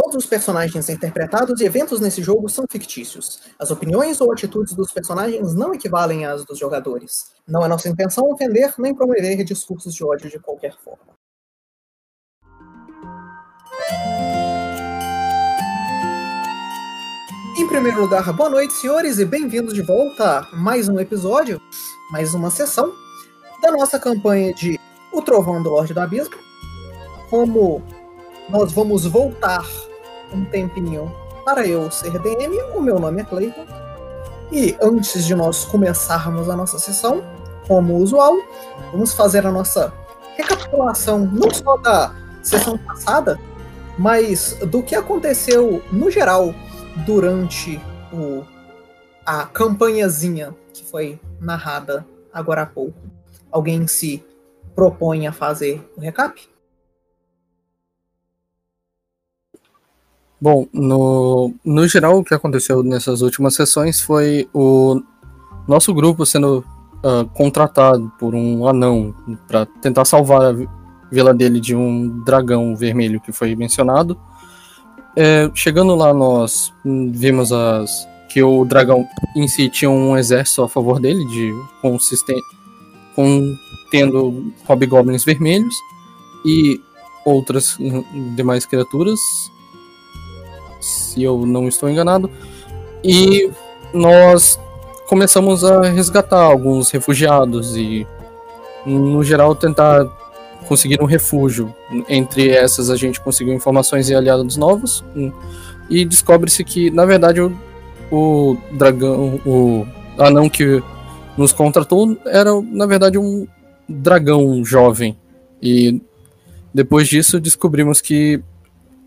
Todos os personagens interpretados e eventos nesse jogo são fictícios. As opiniões ou atitudes dos personagens não equivalem às dos jogadores. Não é nossa intenção ofender nem promover discursos de ódio de qualquer forma. Em primeiro lugar, boa noite, senhores, e bem-vindos de volta a mais um episódio, mais uma sessão da nossa campanha de O Trovão do Lorde do Abismo. Como nós vamos voltar um tempinho para eu ser DM, o meu nome é Clayton. E antes de nós começarmos a nossa sessão, como usual, vamos fazer a nossa recapitulação não só da sessão passada, mas do que aconteceu no geral durante o, a campanhazinha que foi narrada agora há pouco. Alguém se propõe a fazer o recap? Bom, no, no geral, o que aconteceu nessas últimas sessões foi o nosso grupo sendo uh, contratado por um anão para tentar salvar a vila dele de um dragão vermelho que foi mencionado. É, chegando lá, nós vimos as, que o dragão em si tinha um exército a favor dele, de consistente, com, tendo hobgoblins vermelhos e outras demais criaturas, se eu não estou enganado. E nós começamos a resgatar alguns refugiados e, no geral, tentar conseguir um refúgio. Entre essas, a gente conseguiu informações e aliados novos. E descobre-se que, na verdade, o, o dragão, o anão que nos contratou era, na verdade, um dragão jovem. E depois disso, descobrimos que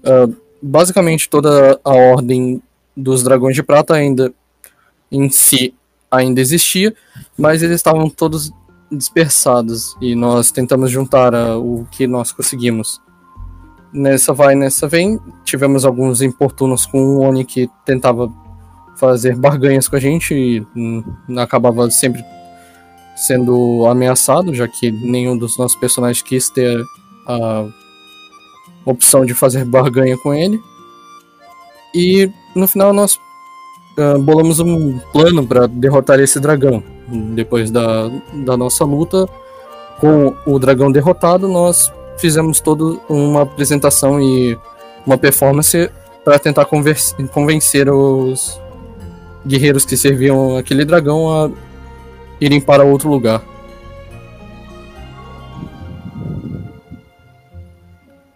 uh, basicamente toda a ordem dos dragões de prata ainda em si ainda existia, mas eles estavam todos dispersados e nós tentamos juntar uh, o que nós conseguimos. Nessa vai, nessa vem, tivemos alguns importunos com o Oni que tentava fazer barganhas com a gente e hum, acabava sempre sendo ameaçado, já que nenhum dos nossos personagens quis ter a opção de fazer barganha com ele. E no final nós uh, bolamos um plano para derrotar esse dragão. Depois da, da nossa luta com o dragão derrotado, nós fizemos toda uma apresentação e uma performance para tentar convencer os guerreiros que serviam aquele dragão a irem para outro lugar.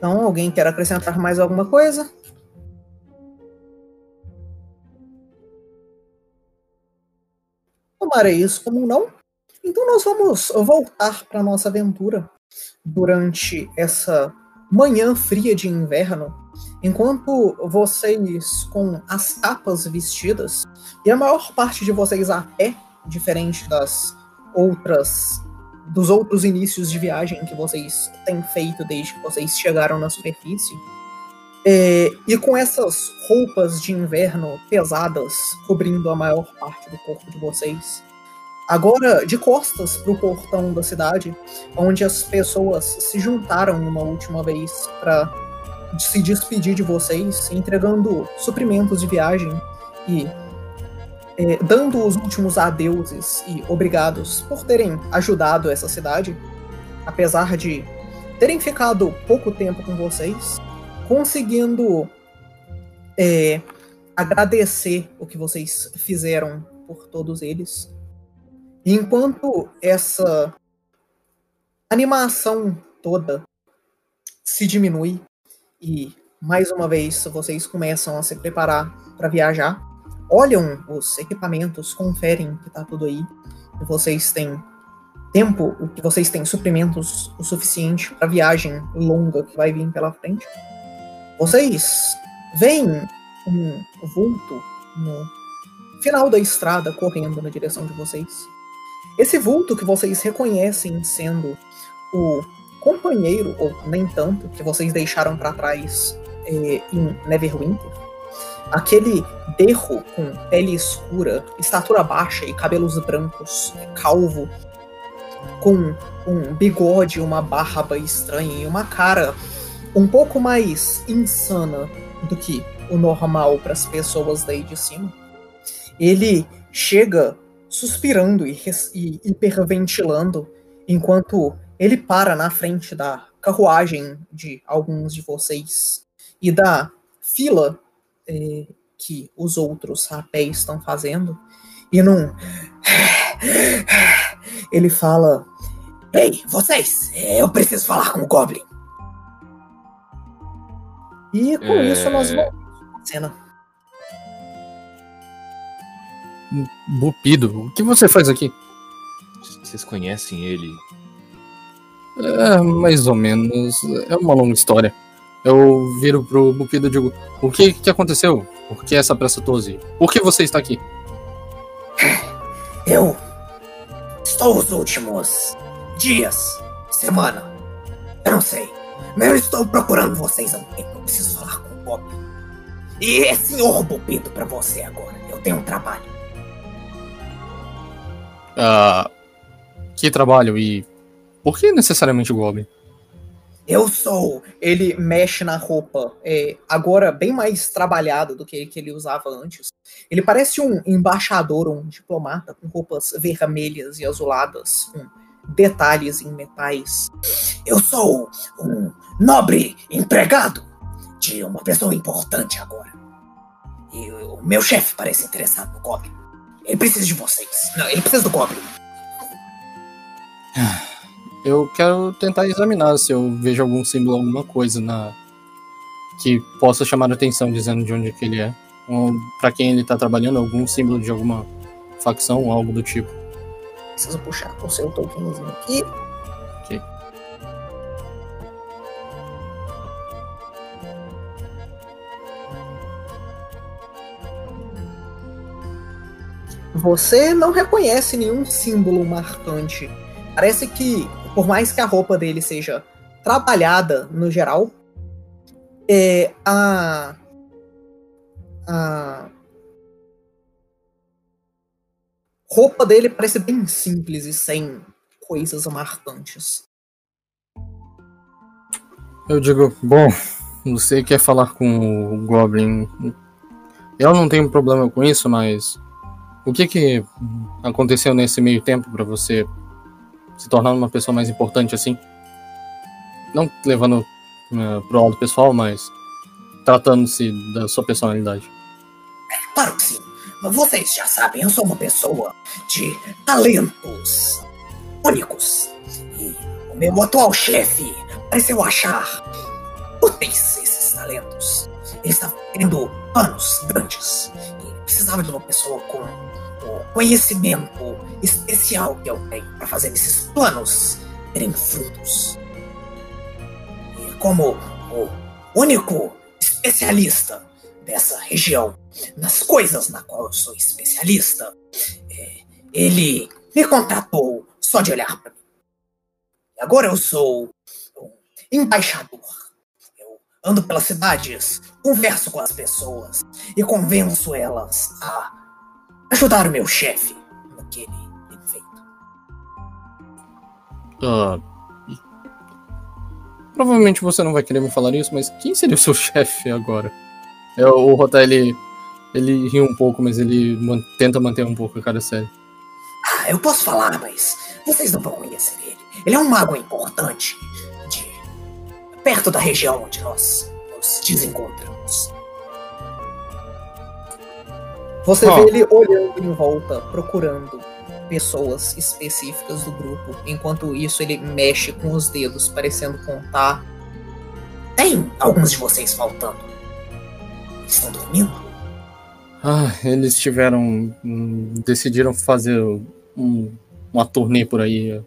Então, alguém quer acrescentar mais alguma coisa? tomarei isso como não. Então nós vamos voltar para nossa aventura durante essa manhã fria de inverno, enquanto vocês com as capas vestidas e a maior parte de vocês a pé, diferente das outras dos outros inícios de viagem que vocês têm feito desde que vocês chegaram na superfície. É, e com essas roupas de inverno pesadas cobrindo a maior parte do corpo de vocês, agora de costas para o portão da cidade, onde as pessoas se juntaram uma última vez para se despedir de vocês, entregando suprimentos de viagem e é, dando os últimos adeuses e obrigados por terem ajudado essa cidade, apesar de terem ficado pouco tempo com vocês, conseguindo é, agradecer o que vocês fizeram por todos eles. Enquanto essa animação toda se diminui e mais uma vez vocês começam a se preparar para viajar, olham os equipamentos, conferem que tá tudo aí, que vocês têm tempo, que vocês têm suprimentos o suficiente para viagem longa que vai vir pela frente. Vocês veem um vulto no final da estrada correndo na direção de vocês. Esse vulto que vocês reconhecem sendo o companheiro, ou nem tanto, que vocês deixaram para trás é, em Neverwinter, aquele derro com pele escura, estatura baixa e cabelos brancos, calvo, com um bigode, uma barba estranha e uma cara um pouco mais insana do que o normal para as pessoas daí de cima. Ele chega suspirando e, e hiperventilando enquanto ele para na frente da carruagem de alguns de vocês e da fila eh, que os outros rapéis estão fazendo. E num. Ele fala: Ei, vocês, eu preciso falar com o Goblin. E com é... isso nós vamos cena. Bupido, o que você faz aqui? Vocês conhecem ele? É, mais ou menos. É uma longa história. Eu viro pro Bupido e digo: O que, que aconteceu? Por que essa pressa toda? Por que você está aqui? Eu estou os últimos dias, semana. Eu não sei. Mas eu estou procurando vocês há um tempo. Eu preciso falar com o Bob. E é senhor Bupido para você agora. Eu tenho um trabalho. Ah. Que trabalho e. Por que necessariamente o Goblin? Eu sou. Ele mexe na roupa, é, agora bem mais trabalhado do que, que ele usava antes. Ele parece um embaixador, um diplomata, com roupas vermelhas e azuladas, com detalhes em metais. Eu sou um nobre empregado de uma pessoa importante agora. E o meu chefe parece interessado no Goblin. Ele precisa de vocês. Não, ele precisa do Goblin. Eu quero tentar examinar se eu vejo algum símbolo, alguma coisa na que possa chamar a atenção dizendo de onde é que ele é. Ou para quem ele tá trabalhando, algum símbolo de alguma facção, algo do tipo. Preciso puxar o seu tokenzinho aqui. Ok. Você não reconhece nenhum símbolo marcante. Parece que por mais que a roupa dele seja trabalhada no geral, é, a, a roupa dele parece bem simples e sem coisas marcantes. Eu digo, bom, você quer falar com o Goblin? Eu não tenho problema com isso, mas o que que aconteceu nesse meio tempo para você se tornando uma pessoa mais importante assim. Não levando uh, pro lado pessoal, mas tratando-se da sua personalidade. É, claro que sim. Vocês já sabem, eu sou uma pessoa de talentos únicos. E o meu atual chefe pareceu achar úteis esses talentos. Ele estava querendo planos grandes. E precisava de uma pessoa com conhecimento especial que eu tenho para fazer esses planos terem frutos. E como o único especialista dessa região, nas coisas na qual eu sou especialista, é, ele me contratou só de olhar para mim. Agora eu sou um embaixador. Eu ando pelas cidades, converso com as pessoas e convenço elas a ajudar o meu chefe no que ele tem feito. Ah. Provavelmente você não vai querer me falar isso, mas quem seria o seu chefe agora? É, o Rota, ele, ele ri um pouco, mas ele man, tenta manter um pouco a cara séria. Ah, eu posso falar, mas vocês não vão conhecer ele. Ele é um mago importante de perto da região onde nós nos desencontramos. Você oh. vê ele olhando em volta, procurando pessoas específicas do grupo. Enquanto isso, ele mexe com os dedos, parecendo contar. Tem alguns de vocês faltando. Estão dormindo? Ah, eles tiveram. decidiram fazer um, uma turnê por aí.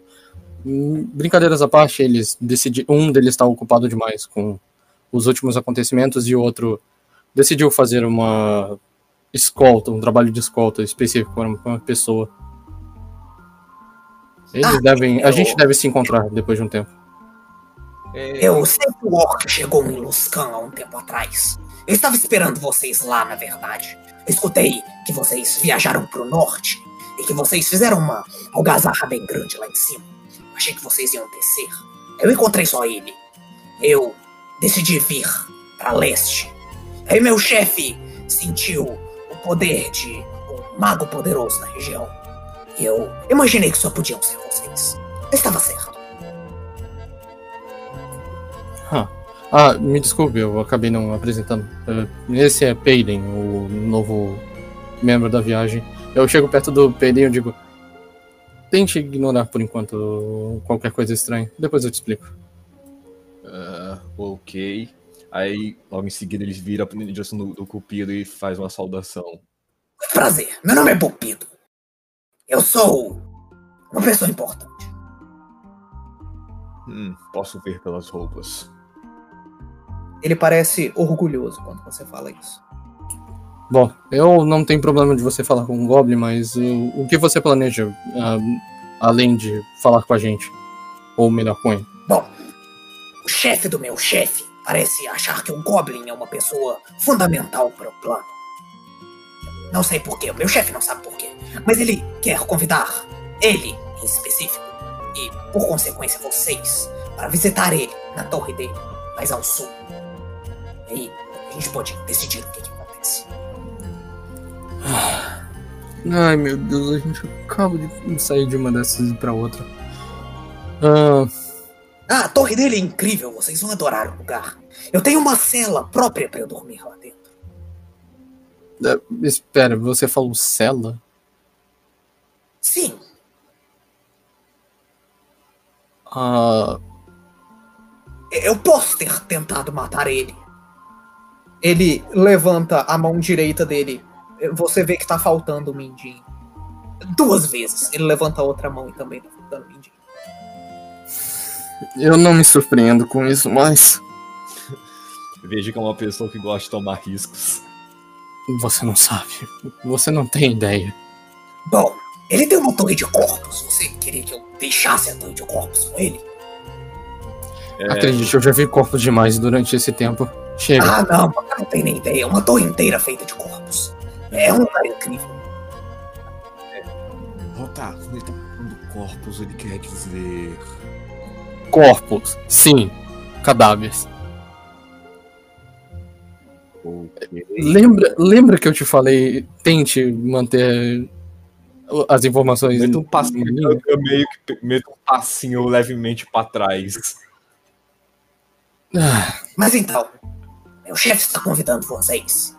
Brincadeiras à parte, eles decidiram. Um deles está ocupado demais com os últimos acontecimentos e o outro decidiu fazer uma escolta, um trabalho de escolta específico para uma pessoa. Eles ah, devem. Eu... A gente deve se encontrar depois de um tempo. É... Eu sei que o Orc chegou em Luscan há um tempo atrás. Eu estava esperando vocês lá, na verdade. Eu escutei que vocês viajaram para o norte e que vocês fizeram uma algazarra bem grande lá em cima. Achei que vocês iam descer. Eu encontrei só ele. Eu decidi vir para leste. Aí meu chefe sentiu poder de um mago poderoso na região. E eu imaginei que só podiam ser vocês. Estava certo. Ah, me desculpe, eu acabei não apresentando. Uh, Esse é Payden, o novo membro da viagem. Eu chego perto do Payden e digo: Tente ignorar por enquanto qualquer coisa estranha. Depois eu te explico. Ah, ok. Aí, logo em seguida, eles viram em direção do, do Cupido e faz uma saudação. Prazer, meu nome é Pupido. Eu sou uma pessoa importante. Hum, posso ver pelas roupas. Ele parece orgulhoso quando você fala isso. Bom, eu não tenho problema de você falar com um Goblin, mas uh, o que você planeja uh, além de falar com a gente? Ou melhor, com ele? Bom, o chefe do meu chefe parece achar que um Goblin é uma pessoa fundamental para o plano. Não sei porquê, o meu chefe não sabe porquê. Mas ele quer convidar ele, em específico, e por consequência vocês, para visitar ele na torre dele, mais ao sul. E aí a gente pode decidir o que, que acontece. Ai meu Deus, a gente acaba de sair de uma dessas e ir pra outra. Ah, Ah, a torre dele é incrível, vocês vão adorar o lugar. Eu tenho uma cela própria para eu dormir lá dentro. eh, espera, você falou cela? Sim, Ah, eu posso ter tentado matar ele. Ele levanta a mão direita dele. Você vê que tá faltando o mindinho. Duas vezes. Ele levanta a outra mão e também tá faltando o mindinho. eu não me surpreendo com isso, mas Veja que é uma pessoa que gosta de tomar riscos. você não sabe. Você não tem ideia. Bom, ele tem uma torre de corpos. Você queria que eu deixasse a torre de corpos com ele? É, Acredite, eu já vi corpos demais durante esse tempo. Chega. Ah, não, você não tem nem ideia. É uma torre inteira feita de corpos. É um lugar incrível. Rotar, quando ele tá falando corpos, ele quer dizer. Corpos, sim. Cadáveres. Lembra, lembra que eu te falei, tente manter as informações. Meta um passinho, eu meio que meto um passinho levemente pra trás. Ah, Mas então, meu chefe está convidando vocês.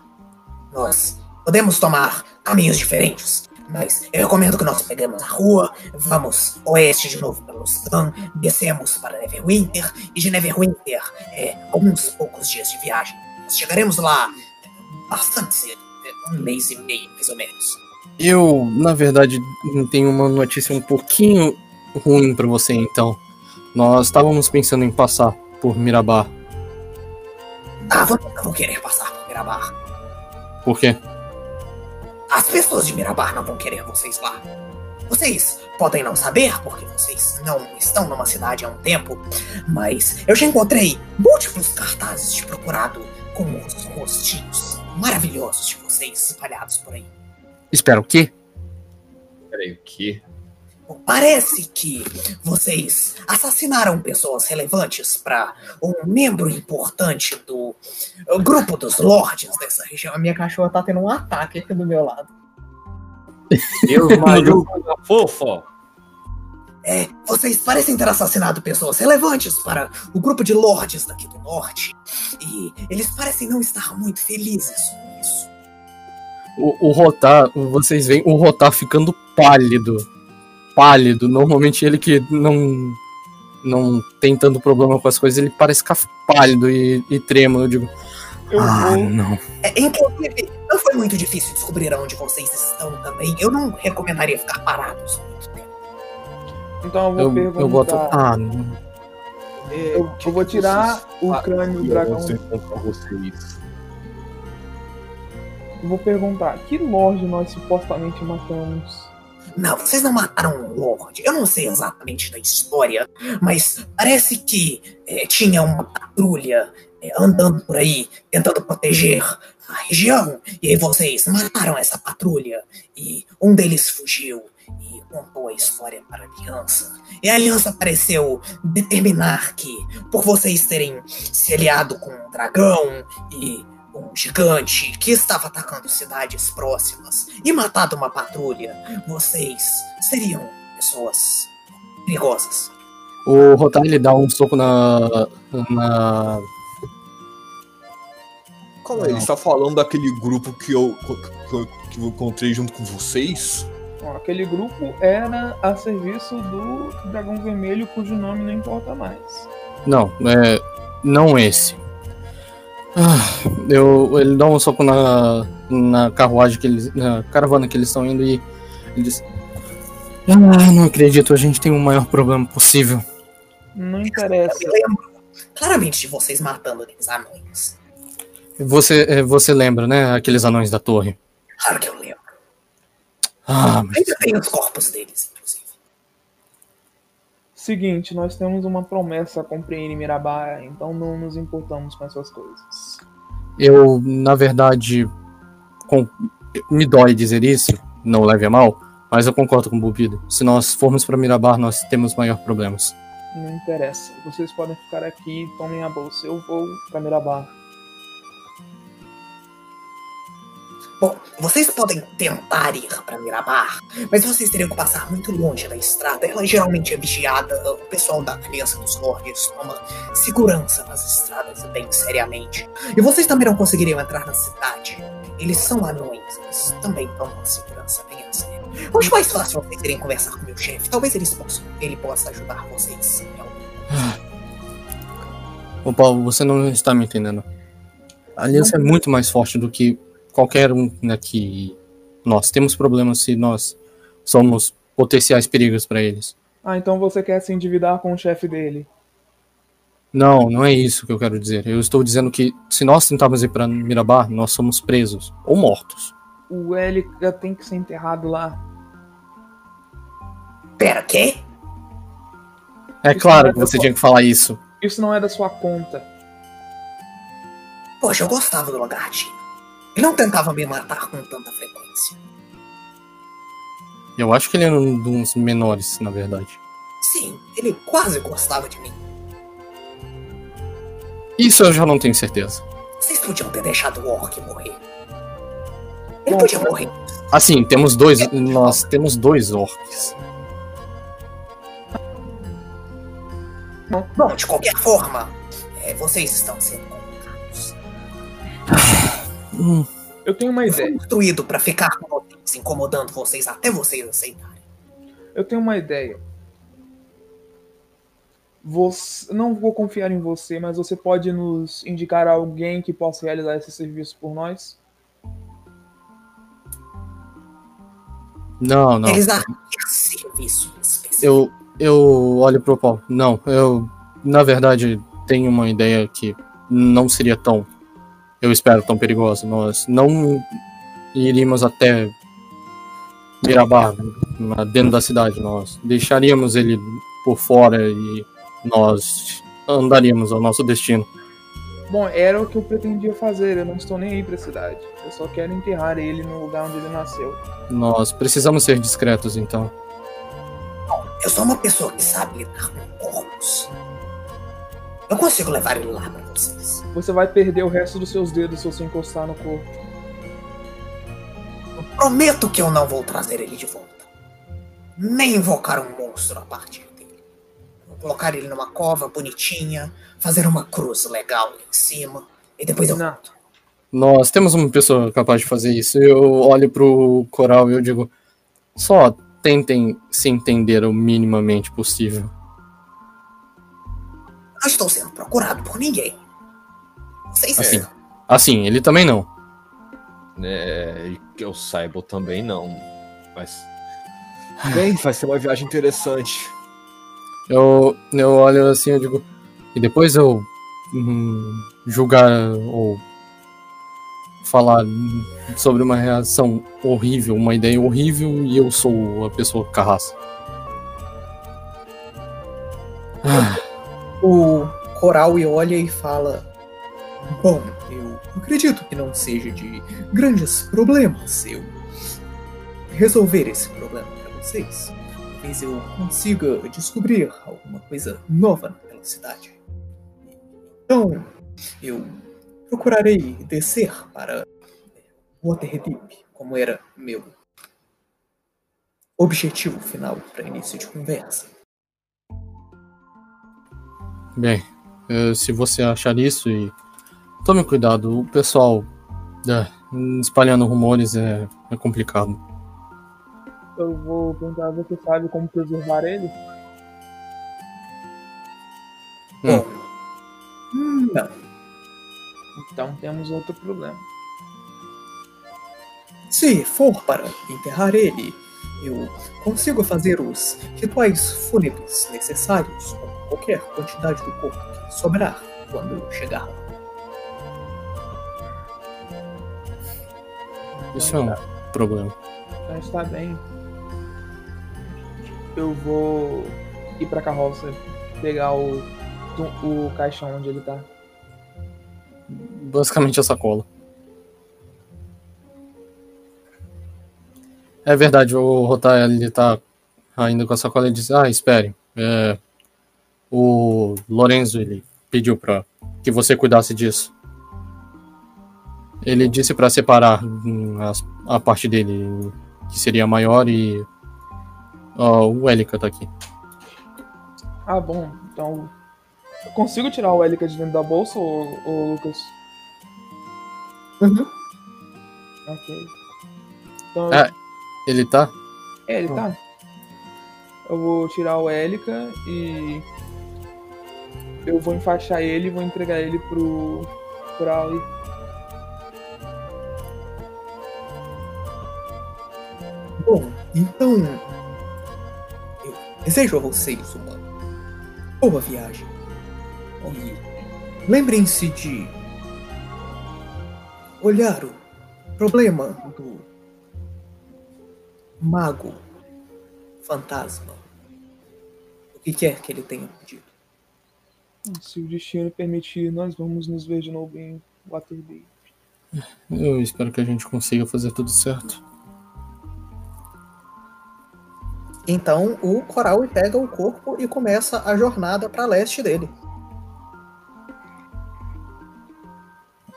Nós podemos tomar caminhos diferentes, mas eu recomendo que nós peguemos a rua, vamos oeste de novo pelo Stan, descemos para Neverwinter, e de Neverwinter é alguns poucos dias de viagem. Chegaremos lá bastante cedo, é, um mês e meio, mais ou menos. Eu, na verdade, tenho uma notícia um pouquinho ruim pra você, então. Nós estávamos pensando em passar por Mirabar. Ah, vocês não vão querer passar por Mirabar. Por quê? As pessoas de Mirabar não vão querer vocês lá. Vocês podem não saber, porque vocês não estão numa cidade há um tempo, mas eu já encontrei múltiplos cartazes de procurado com os rostinhos maravilhosos de vocês espalhados por aí. Espera, o quê? Peraí, o quê? Bom, Parece que vocês assassinaram pessoas relevantes para um membro importante do uh, grupo dos lords dessa região. A minha cachorra tá tendo um ataque aqui do meu lado. Eu, Maru, fofa! É, vocês parecem ter assassinado pessoas relevantes para o grupo de lords daqui do norte. E eles parecem não estar muito felizes com isso. O, o Rotar, vocês veem o Rotar ficando pálido. Pálido. Normalmente ele que não não tem tanto problema com as coisas, ele parece ficar pálido e, e trêmulo. Eu digo, Eu ah, vou. não. É, inclusive, não foi muito difícil descobrir onde vocês estão também. Eu não recomendaria ficar parados muito. Então eu vou Eu, perguntar. eu boto. Ah, não. É, Eu, eu vou tirar o crânio do dragão. Eu vou perguntar: que Lorde nós supostamente matamos? Não, vocês não mataram um Lorde. Eu não sei exatamente da história, mas parece que é, tinha uma patrulha é, andando por aí, tentando proteger a região. E aí vocês mataram essa patrulha. E um deles fugiu. Contou a história para a Aliança. E a Aliança pareceu determinar que, por vocês terem se aliado com um dragão e um gigante que estava atacando cidades próximas e matado uma patrulha, vocês seriam pessoas perigosas. O Rotar ele dá um soco na. na. Calma aí, Não. ele está falando daquele grupo que eu, que eu encontrei junto com vocês? Bom, aquele grupo era a serviço do Dragão Vermelho, cujo nome não importa mais. Não, é. Não esse. Ah, eu, ele dá um soco na, na carruagem que eles. na caravana que eles estão indo e ele diz. Ah, não acredito, a gente tem o maior problema possível. Não interessa. Eu lembro claramente de vocês matando aqueles anões. Você, é, você lembra, né? Aqueles anões da torre. Claro que eu. Ah, mas Ainda tem os corpos deles, inclusive. Seguinte, nós temos uma promessa a cumprir em Mirabá, então não nos importamos com essas coisas. eu, na verdade, com- me dói dizer isso, não leve a mal, mas eu concordo com o Bubido. Se nós formos para Mirabar, nós temos maior problemas. Não interessa. Vocês podem ficar aqui e tomem a bolsa. Eu vou pra Mirabá. Bom, vocês podem tentar ir para Mirabar, mas vocês teriam que passar muito longe da estrada. Ela geralmente é vigiada. O pessoal da Aliança dos Lordes toma segurança nas estradas bem seriamente. E vocês também não conseguiriam entrar na cidade. Eles são anões, eles também tomam segurança bem a sério. Eu acho mais fácil vocês irem conversar com meu chefe. Talvez eles possam, ele possa ajudar vocês. em algum Ô Paulo, você não está me entendendo. A aliança é muito mais forte do que qualquer um aqui. Nós temos problemas se nós somos potenciais perigos para eles. Ah, então você quer se endividar com o chefe dele. Não, não é isso que eu quero dizer. Eu estou dizendo que se nós tentarmos ir para Mirabar, nós somos presos ou mortos. O L já tem que ser enterrado lá. Pera, quê? É Isso claro é que você da tinha que falar isso. Isso não é da sua conta. Poxa, eu gostava do lagartinho. Ele não tentava me matar com tanta frequência. Eu acho que ele é um dos menores, na verdade. Sim, ele quase gostava de mim. Isso eu já não tenho certeza. Vocês podiam ter deixado o Orc morrer. Ele podia morrer. Assim, temos dois. Nós temos dois orcs. Bom, de qualquer forma, é, vocês estão sendo. Hum, Eu tenho uma ideia. instruído pra ficar com incomodando vocês até vocês aceitarem. Eu tenho uma ideia. Você, não vou confiar em você, mas você pode nos indicar alguém que possa realizar esse serviço por nós? Não, não. Eles arranjam serviço específico. Eu, eu olho pro Paulo. Não, eu, na verdade, tenho uma ideia que não seria tão, eu espero, tão perigosa. Nós não iríamos até Mirabar, dentro da cidade. Nós deixaríamos ele por fora e nós andaríamos ao nosso destino. Bom, era o que eu pretendia fazer. Eu não estou nem aí pra cidade. Eu só quero enterrar ele no lugar onde ele nasceu. Nós precisamos ser discretos, então. Eu sou uma pessoa que sabe lidar com corpos. Eu consigo levar ele lá pra vocês. Você vai perder o resto dos seus dedos se você encostar no corpo. Eu prometo que eu não vou trazer ele de volta. Nem invocar um monstro a partir dele. Vou colocar ele numa cova bonitinha, fazer uma cruz legal em cima, e depois eu Não. volto. Nós temos uma pessoa capaz de fazer isso. Eu olho pro coral e eu digo: só tentem se entender o minimamente possível. Não estou sendo procurado por ninguém. Vocês Assim. são. Assim, ele também não. É, e que eu saiba também não. Mas. Bem, vai ser uma viagem interessante. Eu, eu olho assim eu digo. E depois eu hum, julgar ou falar sobre uma reação horrível, uma ideia horrível e eu sou a pessoa carraça. Ah, O coral e olha e fala: Bom, eu acredito que não seja de grandes problemas eu resolver esse problema para vocês. talvez eu consiga descobrir alguma coisa nova naquela cidade. Então, eu procurarei descer para Waterdeep, como era meu objetivo final para início de conversa. Bem, eh, se você achar isso e tome cuidado, o pessoal é, espalhando rumores é, é complicado. Eu vou perguntar, você sabe como preservar ele? Hum. Bom, hum, não. Então temos outro problema. Se for para enterrar ele, eu consigo fazer os rituais fúnebres necessários com qualquer quantidade do corpo que sobrar quando eu Isso é um problema. Então está bem. Eu vou ir pra carroça, pegar o, o caixão onde ele tá. Basicamente a sacola. É verdade, o Rotar ele tá ainda com a sacola e diz: Ah, espere. é, o Lorenzo ele pediu para que você cuidasse disso. Ele disse para separar hum, as- a parte dele que seria maior e ó, o Elica tá aqui. Ah, bom. Então. Eu consigo tirar o Elica de dentro da bolsa, ô, ô Lucas? Uhum. Ok. Então, Ah. Ele tá? é, ele tá. Eu vou tirar o Elica e. Eu vou enfaixar ele e vou entregar ele pro. pro Ali. Bom, então. Eu desejo a vocês uma boa viagem. E lembrem-se de olhar o problema do mago fantasma. O que quer que ele tenha pedido. Se o destino permitir, nós vamos nos ver de novo em Waterdeep. Eu espero que a gente consiga fazer tudo certo. Então o coral pega o corpo e começa a jornada para leste dele.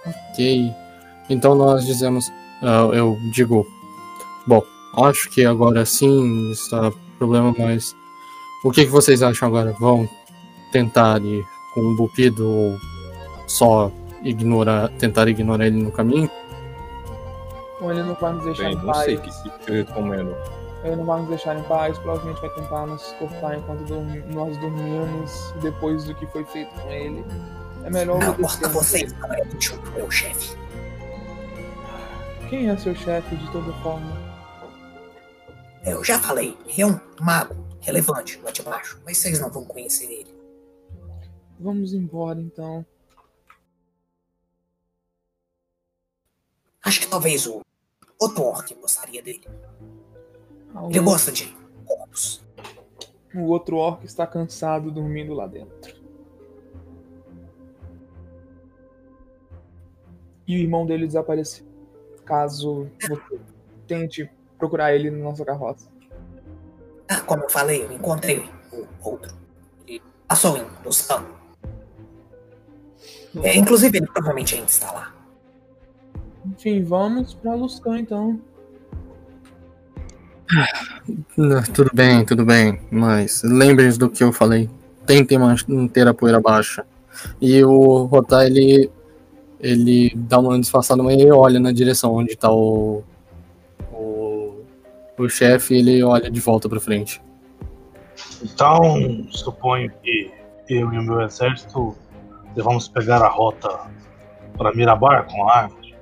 Ok. Então nós dizemos. ah, eu digo. Bom, acho que agora sim está problema, mas. O que, que vocês acham agora? Vão tentar ir com o Bupido ou só ignorar, tentar ignorar ele no caminho? Ou ele não vai nos deixar Bem, em não paz. sei o que, que eu recomendo. Ele não vai nos deixar em paz, provavelmente vai tentar nos cortar enquanto dormi- nós dormimos, depois do que foi feito com ele. É melhor Não obedecer importa a vocês, ele. não é útil pro meu chefe. Quem é seu chefe de toda forma? Eu já falei, é um mago relevante lá de baixo, mas vocês não vão conhecer ele. Vamos embora então. Acho que talvez o outro orc gostaria dele. Ele gosta de corpos. o outro orc está cansado dormindo lá dentro. E o irmão dele desapareceu. Caso você tente procurar ele na nossa carroça. Ah, como eu falei, eu encontrei o outro. Ele passou em Luscan. É, inclusive, ele provavelmente ainda está lá. Enfim, vamos pra Luscan então. Tudo bem, tudo bem, mas lembrem-se do que eu falei. Tentem manter a poeira baixa. E o Rotar, ele, ele dá uma disfarçada, mas ele olha na direção onde tá o, o, o chefe e ele olha de volta pra frente. Então, suponho que eu e o meu exército devamos pegar a rota para Mirabar com a árvore,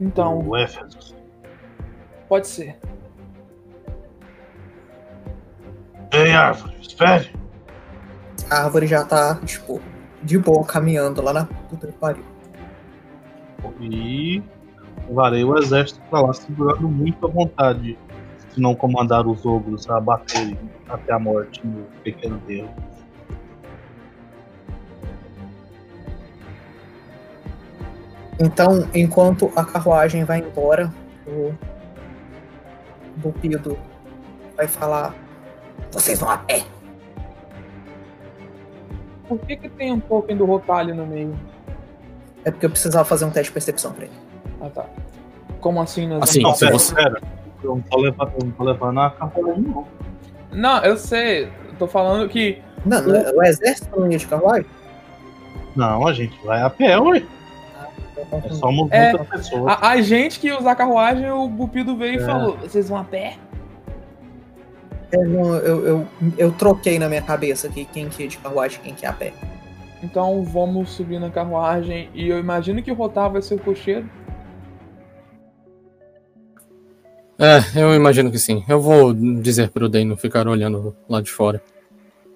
Então, o Éfeso. Pode ser. Ei, árvore, espere! A árvore já tá, tipo, de boa caminhando lá na puta que pariu. E levarei o exército para lá segurando muito à vontade, se não comandar os ogros a baterem até a morte no pequeno deus. Então, enquanto a carruagem vai embora, o Bupido vai falar: Vocês vão a pé. Por que, que tem um token do Rotalho no meio? É porque eu precisava fazer um teste de percepção pra ele. Ah tá. Como assim nós Assim, vamos se Não, pera, você- pera. Eu não tô levando, eu não tô levando a carruagem, não. Não, eu sei. Eu tô falando que. Não, não, o exército não ia de carruagem? Não, a gente vai a pé, ué. Eu É confundi. só movimento É. A, a gente que ia usar a carruagem, o Bupido veio e É. falou: vocês vão a pé? É, não, eu, eu, eu troquei na minha cabeça aqui quem que ia de carruagem e quem que ia a pé. Então vamos subir na carruagem. E eu imagino que o Rotar vai ser o cocheiro. É, eu imagino que sim. Eu vou dizer pro Dano ficar olhando lá de fora.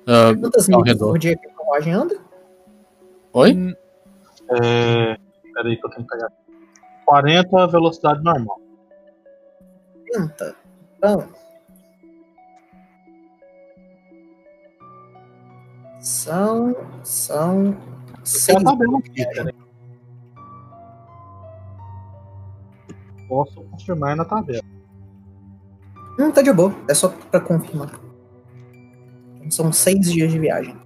Ah, Quantas milhas redor. por dia que a carruagem anda? Oi? Hum, É. Peraí que eu tenho que pegar. 40 velocidade normal. 30. Então. São. São. Seis. tabela aqui, peraí. Posso confirmar na tabela. Não, tá de boa. É só pra confirmar. São seis dias de viagem.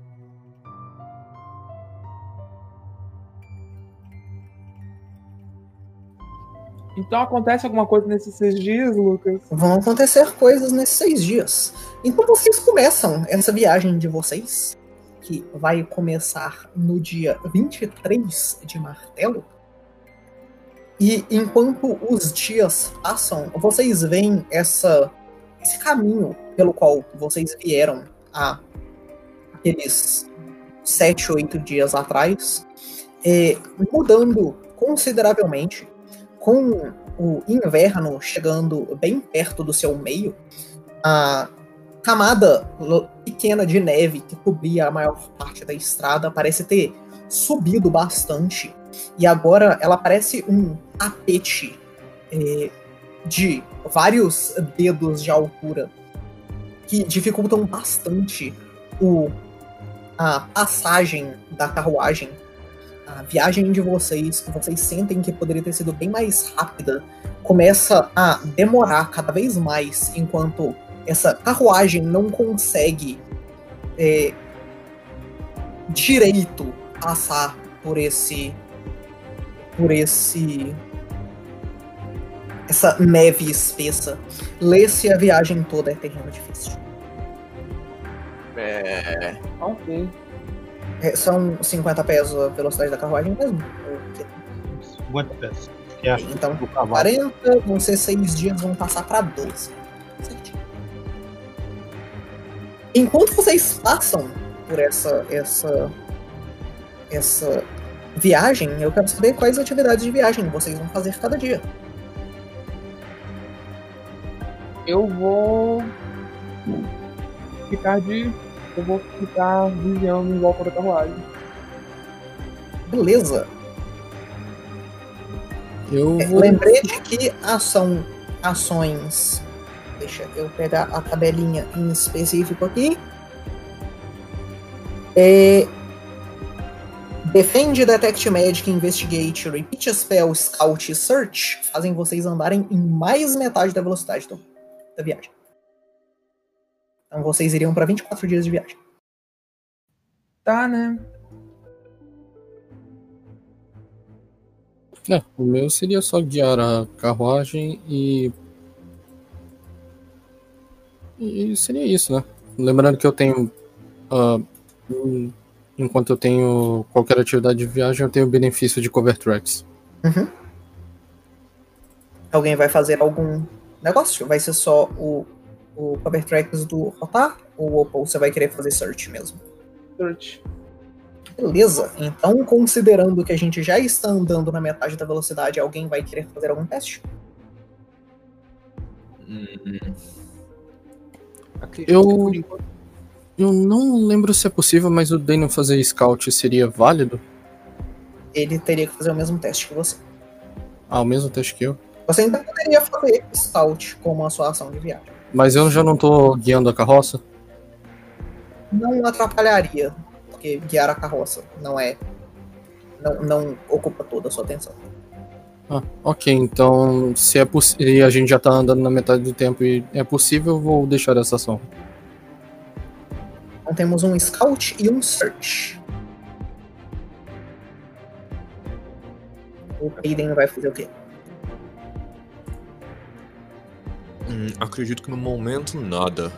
Então acontece alguma coisa nesses seis dias, Lucas? Vão acontecer coisas nesses seis dias. Então vocês começam essa viagem de vocês, que vai começar no dia 23 de martelo. E enquanto os dias passam, vocês veem essa, esse caminho pelo qual vocês vieram há aqueles sete, oito dias atrás, é, mudando consideravelmente com o inverno chegando bem perto do seu meio, a camada pequena de neve que cobria a maior parte da estrada parece ter subido bastante. E agora ela parece um tapete eh, de vários dedos de altura que dificultam bastante o, a passagem da carruagem a viagem de vocês, que vocês sentem que poderia ter sido bem mais rápida, começa a demorar cada vez mais, enquanto essa carruagem não consegue é, direito passar por esse. por esse. essa neve espessa. Lê-se a viagem toda é terreno difícil. É. Ok. É, são 50 pés a velocidade da carruagem mesmo? Ou o quê? 50 peças. Que é Então, do cavalo. 40, vão ser 6 dias, vão passar pra 12. Certinho. Enquanto vocês passam por essa, essa, essa viagem, eu quero saber quais atividades de viagem vocês vão fazer cada dia. Eu vou ficar de. Eu vou ficar vigiando em volta da carruagem. Beleza. Eu É, vou. Lembrete que ação, ações. Deixa eu pegar a tabelinha em específico aqui. É, Defende, Detect Magic, Investigate, Repeat a Spell, Scout e Search fazem vocês andarem em mais metade da velocidade do- da viagem. Então vocês iriam para 24 dias de viagem. Tá, né? É, o meu seria só guiar a carruagem e. E seria isso, né? Lembrando que eu tenho. hum, enquanto eu tenho qualquer atividade de viagem, eu tenho o benefício de cover tracks. Alguém vai fazer algum negócio? Vai ser só o, o Cover Tracks do Rotar? Ou, ou você vai querer fazer Search mesmo? Search. Beleza, então considerando que a gente já está andando na metade da velocidade, alguém vai querer fazer algum teste? Hum. Acredito Eu- que por enquanto- Eu não lembro se é possível, mas o Daniel fazer scout seria válido? Ele teria que fazer o mesmo teste que você. Ah, o mesmo teste que eu. Você ainda poderia fazer Scout como a sua ação de viagem. Mas eu já não tô guiando a carroça? Não atrapalharia, porque guiar a carroça não é. Não, não ocupa toda a sua atenção. Ah, ok, então se é possível. E a gente já tá andando na metade do tempo e é possível, eu vou deixar essa ação. Então temos um Scout e um Search. O Aiden vai fazer o quê? Hum, acredito que no momento nada.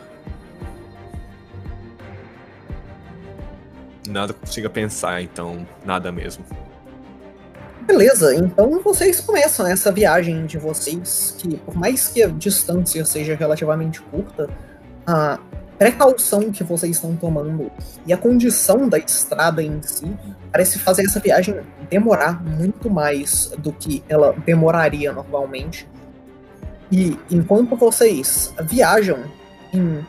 Nada que eu consiga pensar, então nada mesmo. Beleza, então vocês começam essa viagem de vocês, que por mais que a distância seja relativamente curta, a precaução que vocês estão tomando e a condição da estrada em si parece fazer essa viagem demorar muito mais do que ela demoraria normalmente. E enquanto vocês viajam, em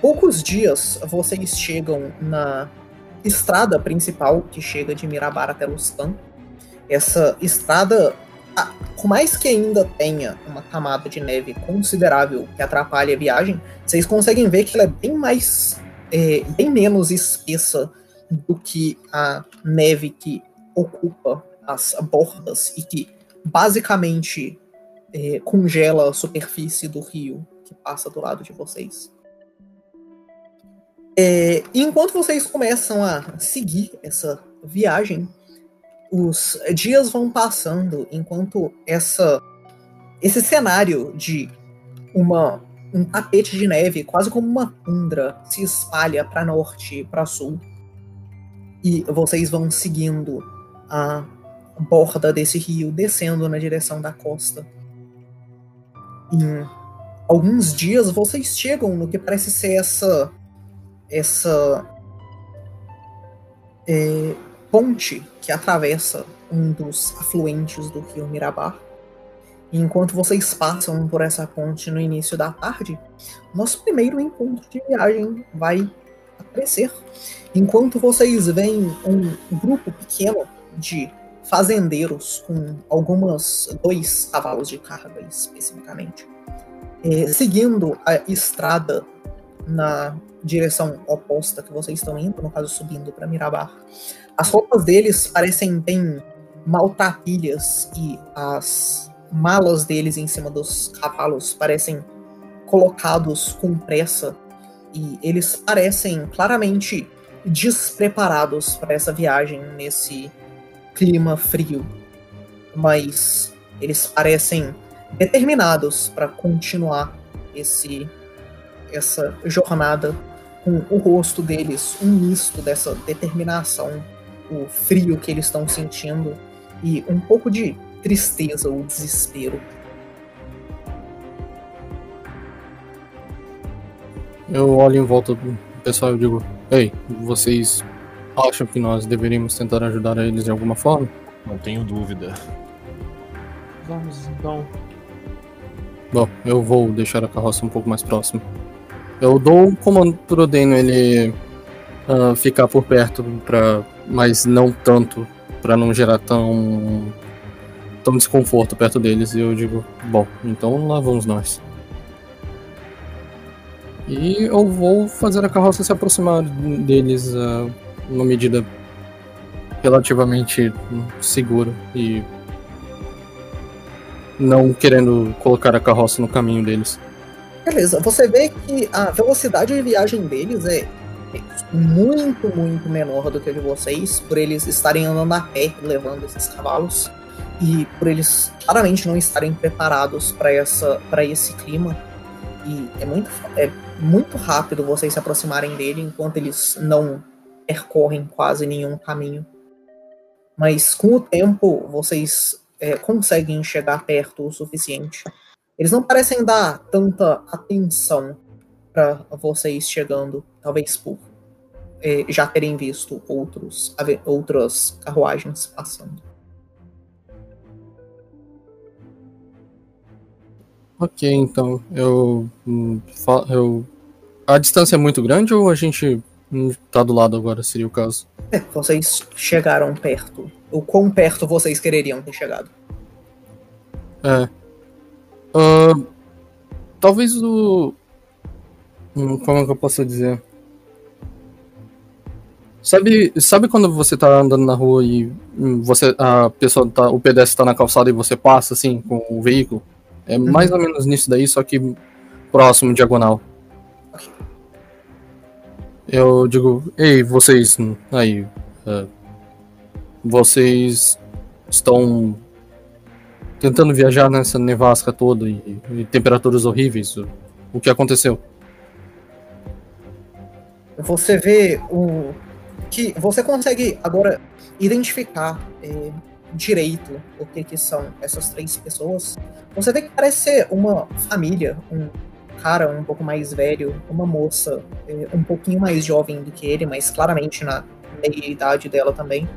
poucos dias vocês chegam na estrada principal que chega de Mirabar até Luscan. Essa estrada, por mais que ainda tenha uma camada de neve considerável que atrapalhe a viagem, vocês conseguem ver que ela é bem mais, é, bem menos espessa do que a neve que ocupa as bordas e que basicamente é, congela a superfície do rio que passa do lado de vocês. É, enquanto vocês começam a seguir essa viagem, os dias vão passando enquanto essa esse cenário de uma um tapete de neve, quase como uma tundra, se espalha para norte e para sul. E vocês vão seguindo a borda desse rio, descendo na direção da costa. Em alguns dias vocês chegam no que parece ser essa essa é, ponte que atravessa um dos afluentes do rio Mirabar. E enquanto vocês passam por essa ponte no início da tarde, nosso primeiro encontro de viagem vai aparecer. Enquanto vocês veem um grupo pequeno de fazendeiros com algumas dois cavalos de carga especificamente, é, seguindo a estrada na direção oposta que vocês estão indo, no caso subindo para Mirabar. As roupas deles parecem bem maltrapilhas e as malas deles em cima dos cavalos parecem colocados com pressa e eles parecem claramente despreparados para essa viagem nesse clima frio, mas eles parecem determinados para continuar esse essa jornada com o rosto deles um misto dessa determinação, o frio que eles estão sentindo e um pouco de tristeza ou desespero. Eu olho em volta do pessoal e digo: Ei, vocês acham que nós deveríamos tentar ajudar eles de alguma forma? Não tenho dúvida. Vamos então. Bom, eu vou deixar a carroça um pouco mais próxima. Eu dou o comando pro Deno ele uh, ficar por perto, pra, mas não tanto, para não gerar tão, tão desconforto perto deles. E eu digo, bom, então lá vamos nós. E eu vou fazer a carroça se aproximar deles uh, numa medida relativamente segura e não querendo colocar a carroça no caminho deles. Beleza, você vê que a velocidade de viagem deles é muito, muito menor do que a de vocês, por eles estarem andando a pé levando esses cavalos e por eles claramente não estarem preparados para essa para esse clima. E é muito é muito rápido vocês se aproximarem dele enquanto eles não percorrem quase nenhum caminho. Mas com o tempo vocês é, conseguem chegar perto o suficiente eles não parecem dar tanta atenção para vocês chegando, talvez por eh, já terem visto outros, outras carruagens passando. Ok, então eu, hum, eu. A distância é muito grande ou a gente tá do lado agora, seria o caso? É, vocês chegaram perto. O quão perto vocês quereriam ter chegado? É. Uh, talvez o. Como é que eu posso dizer? Sabe, sabe quando você tá andando na rua e hum, você a pessoa tá, o pedestre tá na calçada e você passa assim com o veículo? É mais ou menos nisso daí, só que próximo diagonal. Eu digo, ei, vocês aí, é, vocês estão tentando viajar nessa nevasca toda e, e temperaturas horríveis. O, o que aconteceu? Você vê o que você consegue agora identificar é, direito o que, que são essas três pessoas. Você vê que parece ser uma família, um cara um pouco mais velho, uma moça é, um pouquinho mais jovem do que ele, mas claramente na meia idade dela também,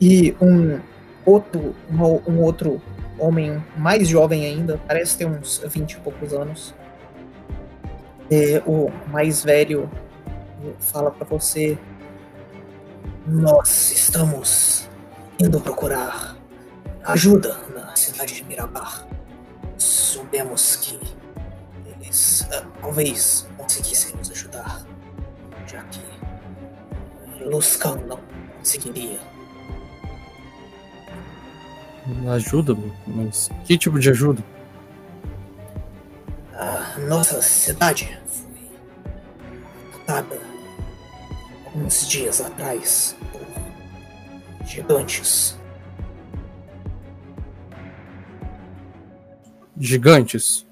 e um outro, um, outro homem mais jovem ainda, parece ter uns 20 e poucos anos. É, o mais velho fala para você: Nós estamos indo procurar ajuda na cidade de Mirabar. Soubemos que eles uh, talvez conseguissem nos ajudar, já que Luscan não conseguiria. Ajuda? Mas que tipo de ajuda? A nossa cidade foi atacada alguns dias atrás por gigantes. Gigantes?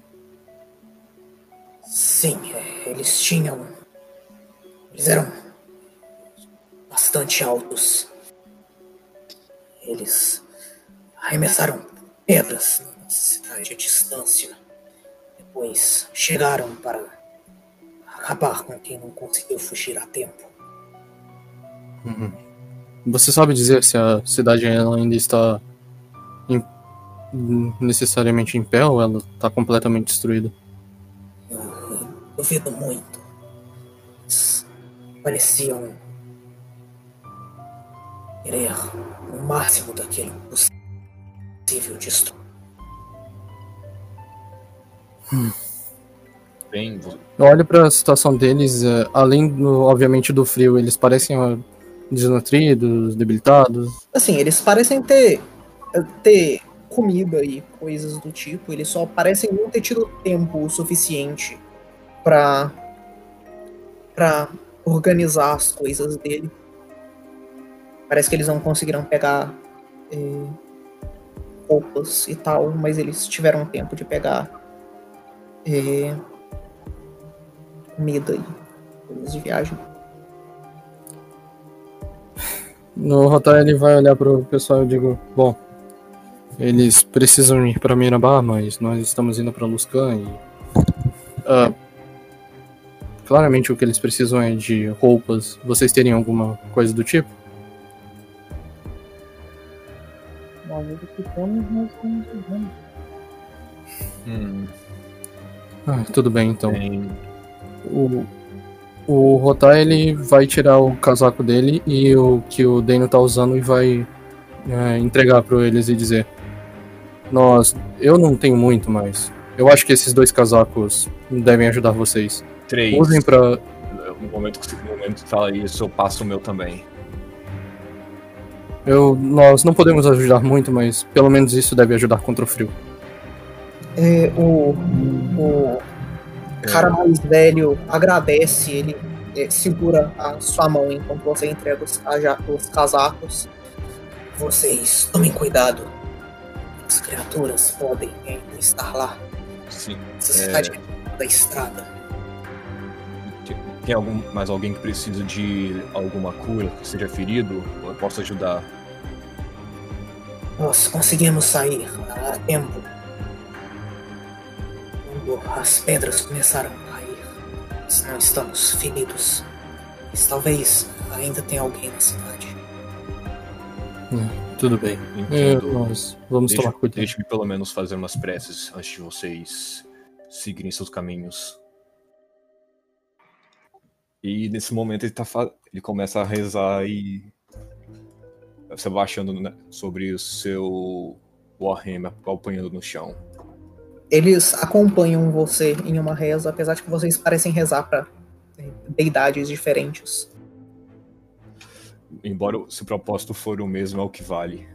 Sim, é, eles tinham. Eles eram bastante altos. Eles arremessaram pedras na cidade à distância. Depois chegaram para acabar com quem não conseguiu fugir a tempo. Uhum. Você sabe dizer se a cidade ainda está em, necessariamente em pé ou ela está completamente destruída? Duvido muito. Eles pareciam querer o máximo daquilo possível destruir. Hum. Bem, Eu olho para a situação deles, é, além, do, obviamente, do frio, eles parecem desnutridos, debilitados. Assim, eles parecem ter, ter comida e coisas do tipo, eles só parecem não ter tido tempo o suficiente para para organizar as coisas dele. Parece que eles não conseguiram pegar eh, roupas e tal, mas eles tiveram tempo de pegar eh, comida e coisas de viagem. No rotar ele vai olhar pro pessoal e digo, bom, eles precisam ir para Mirabá, mas nós estamos indo para Luscan e ah, claramente o que eles precisam é de roupas. Vocês teriam alguma coisa do tipo? Nós que temos, nós estamos usando. hum, Ah, tudo bem então. bem, O, o Rotar ele vai tirar o casaco dele e o que o Dano tá usando e vai é, entregar para eles e dizer: Nós, eu não tenho muito, mas eu acho que esses dois casacos devem ajudar vocês. Três. Usem para No momento que no momento que fala isso, eu passo o meu também. eu nós não podemos ajudar muito, mas pelo menos isso deve ajudar contra o frio. É, o, o cara mais velho agradece, ele é, segura a sua mão enquanto você entrega os, os casacos. Vocês tomem cuidado. As criaturas podem ainda estar lá. Sim. Essa É. cidade é da estrada. Tem- algum, mais alguém que precisa de alguma cura, que seja ferido? Eu posso ajudar. Nós conseguimos sair a tempo. Quando as pedras começaram a cair, nós não estamos feridos. Mas talvez ainda tenha alguém na cidade. Tudo bem. É, Entendo. nós vamos Deixa- tomar cuidado. Deixe-me pelo menos fazer umas preces antes de vocês seguirem seus caminhos. E nesse momento ele, tá ele começa a rezar e se abaixando né, sobre o seu Warhammer, apanhando no chão. Eles acompanham você em uma reza, apesar de que vocês parecem rezar para deidades diferentes. embora se o propósito for o mesmo, é o que vale.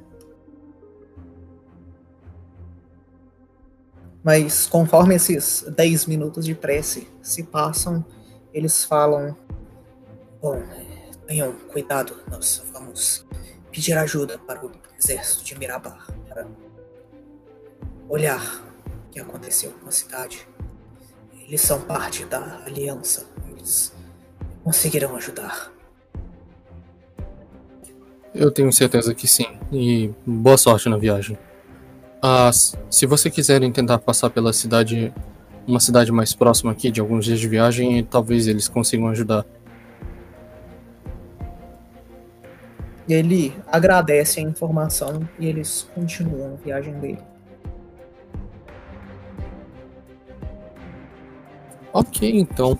Mas conforme esses 10 minutos de prece se passam, eles falam: Bom, tenham cuidado, nós vamos pedir ajuda para o exército de Mirabar para olhar o que aconteceu na cidade. Eles são parte da aliança, eles conseguirão ajudar. Eu tenho certeza que sim. E boa sorte na viagem. Ah, se você quiserem tentar passar pela cidade, uma cidade mais próxima aqui, de alguns dias de viagem, talvez eles consigam ajudar. Ele agradece a informação e eles continuam a viagem dele. Ok, então.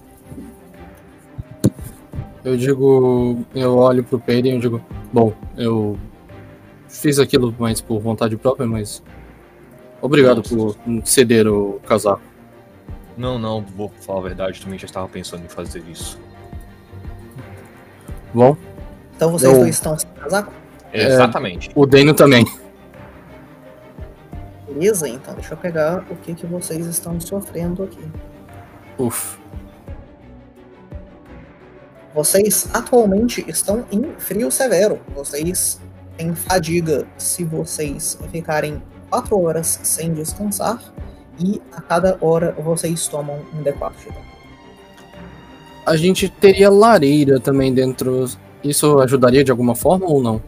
Eu digo, eu olho pro Peyton e eu digo, bom, eu fiz aquilo mais por vontade própria, mas obrigado por ceder o casaco. Não, não, vou falar a verdade, também já estava pensando em fazer isso. Bom, Então vocês Eu- dois estão sem casaco? É. Exatamente. o Dano também. Beleza, então deixa eu pegar o que, que vocês estão sofrendo aqui. Uf. Vocês atualmente estão em frio severo. Vocês têm fadiga se vocês ficarem 4 horas sem descansar. E a cada hora vocês tomam um D4 de dano. A gente teria lareira também dentro. Isso ajudaria de alguma forma ou não?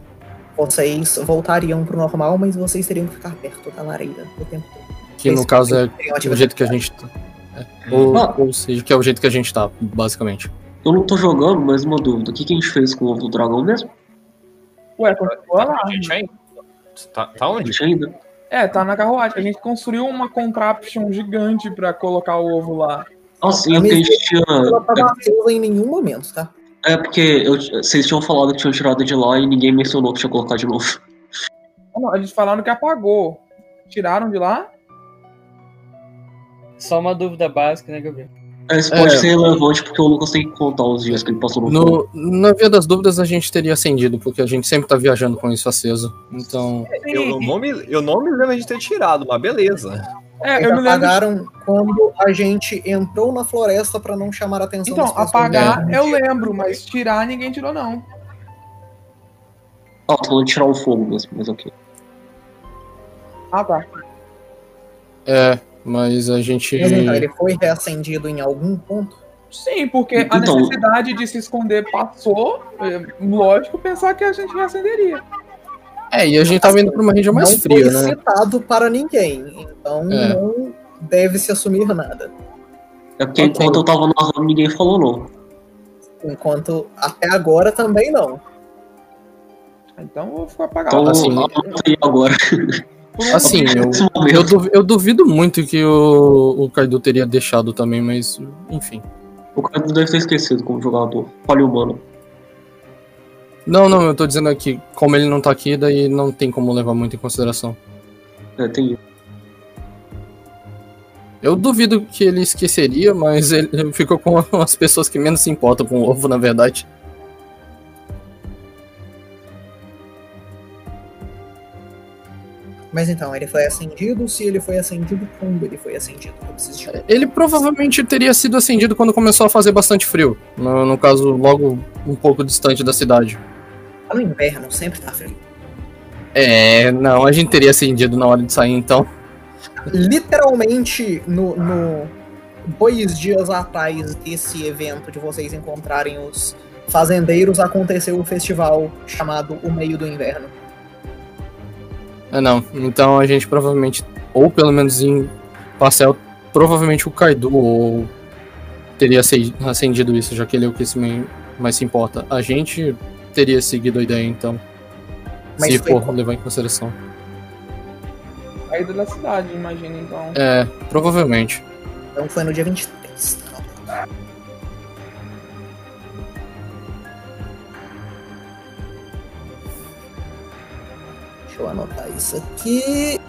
Vocês voltariam pro normal, mas vocês teriam que ficar perto da lareira o tempo todo. Que no caso é o jeito que a gente tá. É, Ou, Ah. ou seja, que é o jeito que a gente tá, basicamente. Eu não tô jogando, mas uma dúvida. O que, que a gente fez com o ovo do dragão mesmo? Ué, continua lá. Gente, aí? Tá, tá onde? Deixa ainda. É, tá na carruagem. A gente construiu uma contraption gigante pra colocar o ovo lá. Nossa, e A o que a minha gente tinha. Ela tava acesa em nenhum momento, tá? É porque eu- vocês tinham falado que tinham tirado de lá e ninguém mencionou que tinha colocado de novo. Não, eles falaram que apagou. Tiraram de lá? Só uma dúvida básica, né, Gabriel? É, Isso pode É. ser relevante porque o Lucas tem que contar os dias que ele passou no. No, na via das dúvidas a gente teria acendido, porque a gente sempre tá viajando com isso aceso. Então. Eu, eu não me, eu não me lembro de ter tirado, mas beleza. É, Eles eu me lembro. apagaram quando a gente entrou na floresta pra não chamar a atenção Então, apagar É. eu lembro, mas tirar ninguém tirou, não. Ah, tô falando de tirar o fogo mesmo, mas ok. Ah, tá. É, mas a gente. Mas então, ele foi reacendido em algum ponto? Sim, porque a Então- necessidade de se esconder passou. É, lógico pensar que a gente reacenderia. É, e a gente tava indo pra uma região mais não fria, foi né? citado para ninguém, então É. não deve se assumir nada. É porque enquanto eu tava narrando, ninguém falou não. Enquanto até agora também não. Então eu vou ficar apagado. Então, Assim, agora. Assim, eu, eu, duv- eu duvido muito que o, o Kaido teria deixado também, mas enfim. O cara deve ter esquecido como jogador. Falha humana. Não, não, eu tô dizendo aqui, como ele não tá aqui, daí não tem como levar muito em consideração. É, tem. Eu duvido que ele esqueceria, mas ele ficou com as pessoas que menos se importam com o ovo, na verdade. Mas então, ele foi acendido. Se ele foi acendido, quando ele foi acendido? Ele provavelmente teria sido acendido quando começou a fazer bastante frio. No, no caso, logo um pouco distante da cidade. Tá no inverno, sempre tá frio. É, não, a gente teria acendido na hora de sair então. Literalmente, no, no- dois dias atrás desse evento de vocês encontrarem os fazendeiros, aconteceu o festival chamado O Meio do Inverno. É, não. Então a gente provavelmente, ou pelo menos em parcel, provavelmente o Kaido ou teria ace- acendido isso, já que ele é o que mais se importa. A gente teria seguido a ideia então, Mas se for como? levar em consideração. Saída da cidade, imagina, então. É, provavelmente. Então foi no dia 23. tá? Eu anotar isso aqui.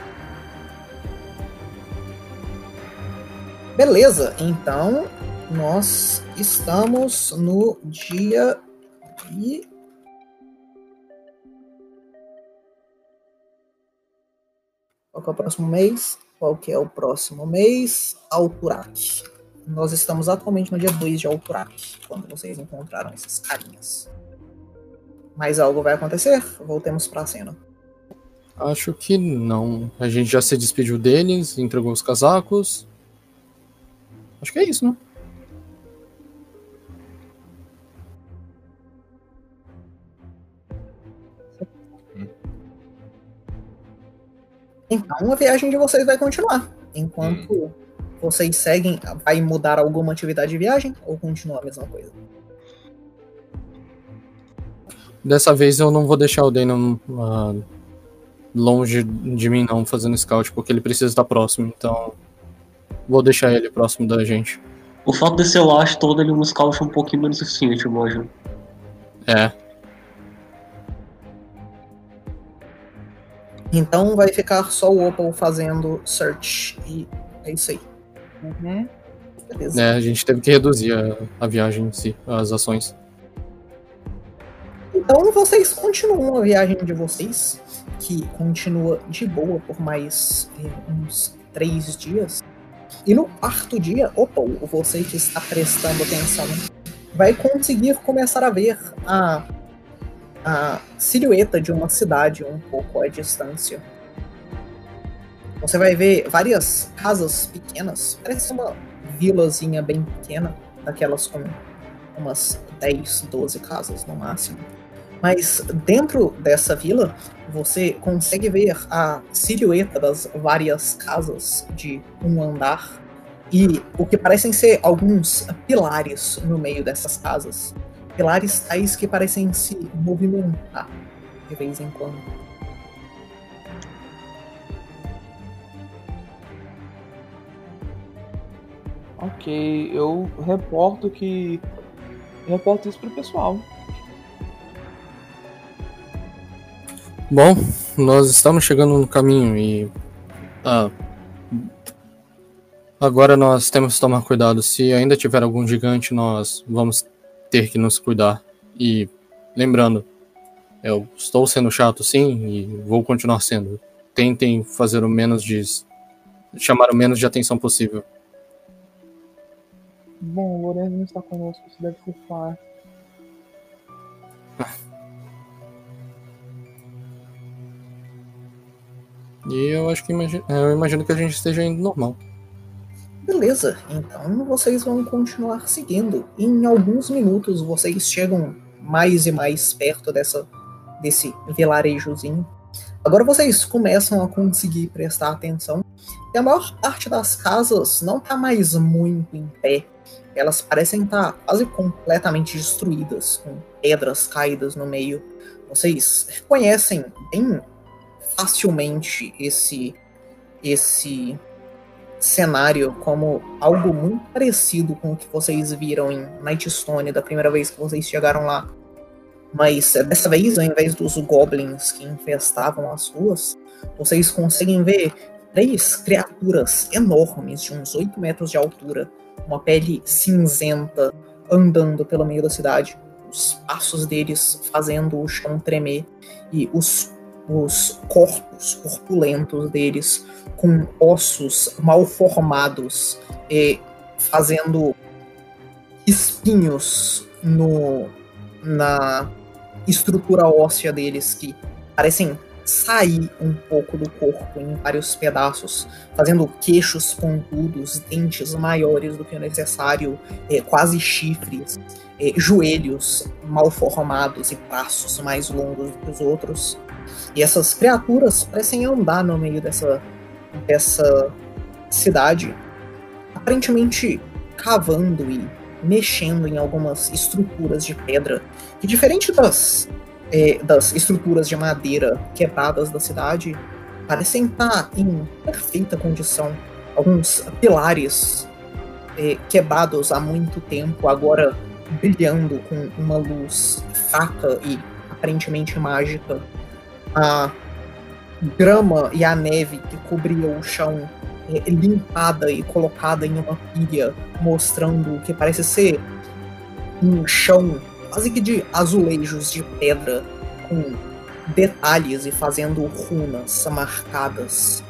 Beleza, então nós estamos no dia de Qual é o próximo mês? Qual que é o próximo mês? Alturac. Nós estamos atualmente no dia 2 de Alturac, quando vocês encontraram essas carinhas. Mas algo vai acontecer? Voltemos para a cena. Acho que não. A gente já se despediu deles, entregou os casacos. Acho que é isso, né? Então a viagem de vocês vai continuar. Enquanto Hum. vocês seguem, vai mudar alguma atividade de viagem ou continua a mesma coisa? Dessa vez eu não vou deixar o Dano ah, longe de mim, não, fazendo scout, porque ele precisa estar próximo. Então, vou deixar ele próximo da gente. O fato desse laje todo ele nos causa um pouquinho menos suficiente, eu imagino. É, Então vai ficar só o Opal fazendo search e é isso aí. Uhum. Beleza. né, a gente teve que reduzir a, a viagem em si, as ações. Então vocês continuam a viagem de vocês, que continua de boa por mais eh, uns três dias. E no quarto dia, Opal, você que está prestando atenção, vai conseguir começar a ver a, a silhueta de uma cidade um pouco à distância. Você vai ver várias casas pequenas, parece uma vilazinha bem pequena, daquelas com umas 10, 12 casas no máximo. Mas dentro dessa vila, você consegue ver a silhueta das várias casas de um andar e o que parecem ser alguns pilares no meio dessas casas. Pilares tais que parecem se movimentar de vez em quando. Ok, eu reporto que. Reporto isso pro pessoal. Bom, nós estamos chegando no caminho e. ah, agora nós temos que tomar cuidado. Se ainda tiver algum gigante, nós vamos ter que nos cuidar. E lembrando, eu estou sendo chato sim e vou continuar sendo. Tentem fazer o menos de. chamar o menos de atenção possível. Bom, o Lorenzo não está conosco, isso deve ser fácil. E eu acho que imagi- eu imagino que a gente esteja indo normal. Beleza, então vocês vão continuar seguindo. Em alguns minutos vocês chegam mais e mais perto dessa desse vilarejozinho. Agora vocês começam a conseguir prestar atenção. E a maior parte das casas não está mais muito em pé. Elas parecem estar quase completamente destruídas, com pedras caídas no meio. Vocês reconhecem bem facilmente esse esse cenário como algo muito parecido com o que vocês viram em Nightstone da primeira vez que vocês chegaram lá. Mas dessa vez, ao invés dos goblins que infestavam as ruas, vocês conseguem ver três criaturas enormes de uns 8 metros de altura, uma pele cinzenta, andando pelo meio da cidade, os passos deles fazendo o chão tremer e os, os corpos corpulentos deles com ossos mal formados, fazendo espinhos no, na estrutura óssea deles que parecem sair um pouco do corpo em vários pedaços, fazendo queixos pontudos, dentes maiores do que o necessário, eh, quase chifres, eh, joelhos mal formados e braços mais longos do que os outros. E essas criaturas parecem andar no meio dessa, dessa cidade, aparentemente cavando e mexendo em algumas estruturas de pedra, que diferente das, eh, das estruturas de madeira quebradas da cidade, parecem estar em perfeita condição. Alguns pilares eh, quebrados há muito tempo, agora brilhando com uma luz fraca e aparentemente mágica a grama e a neve que cobria o chão é, limpada e colocada em uma pilha, mostrando o que parece ser um chão quase que de azulejos de pedra com detalhes e fazendo runas marcadas.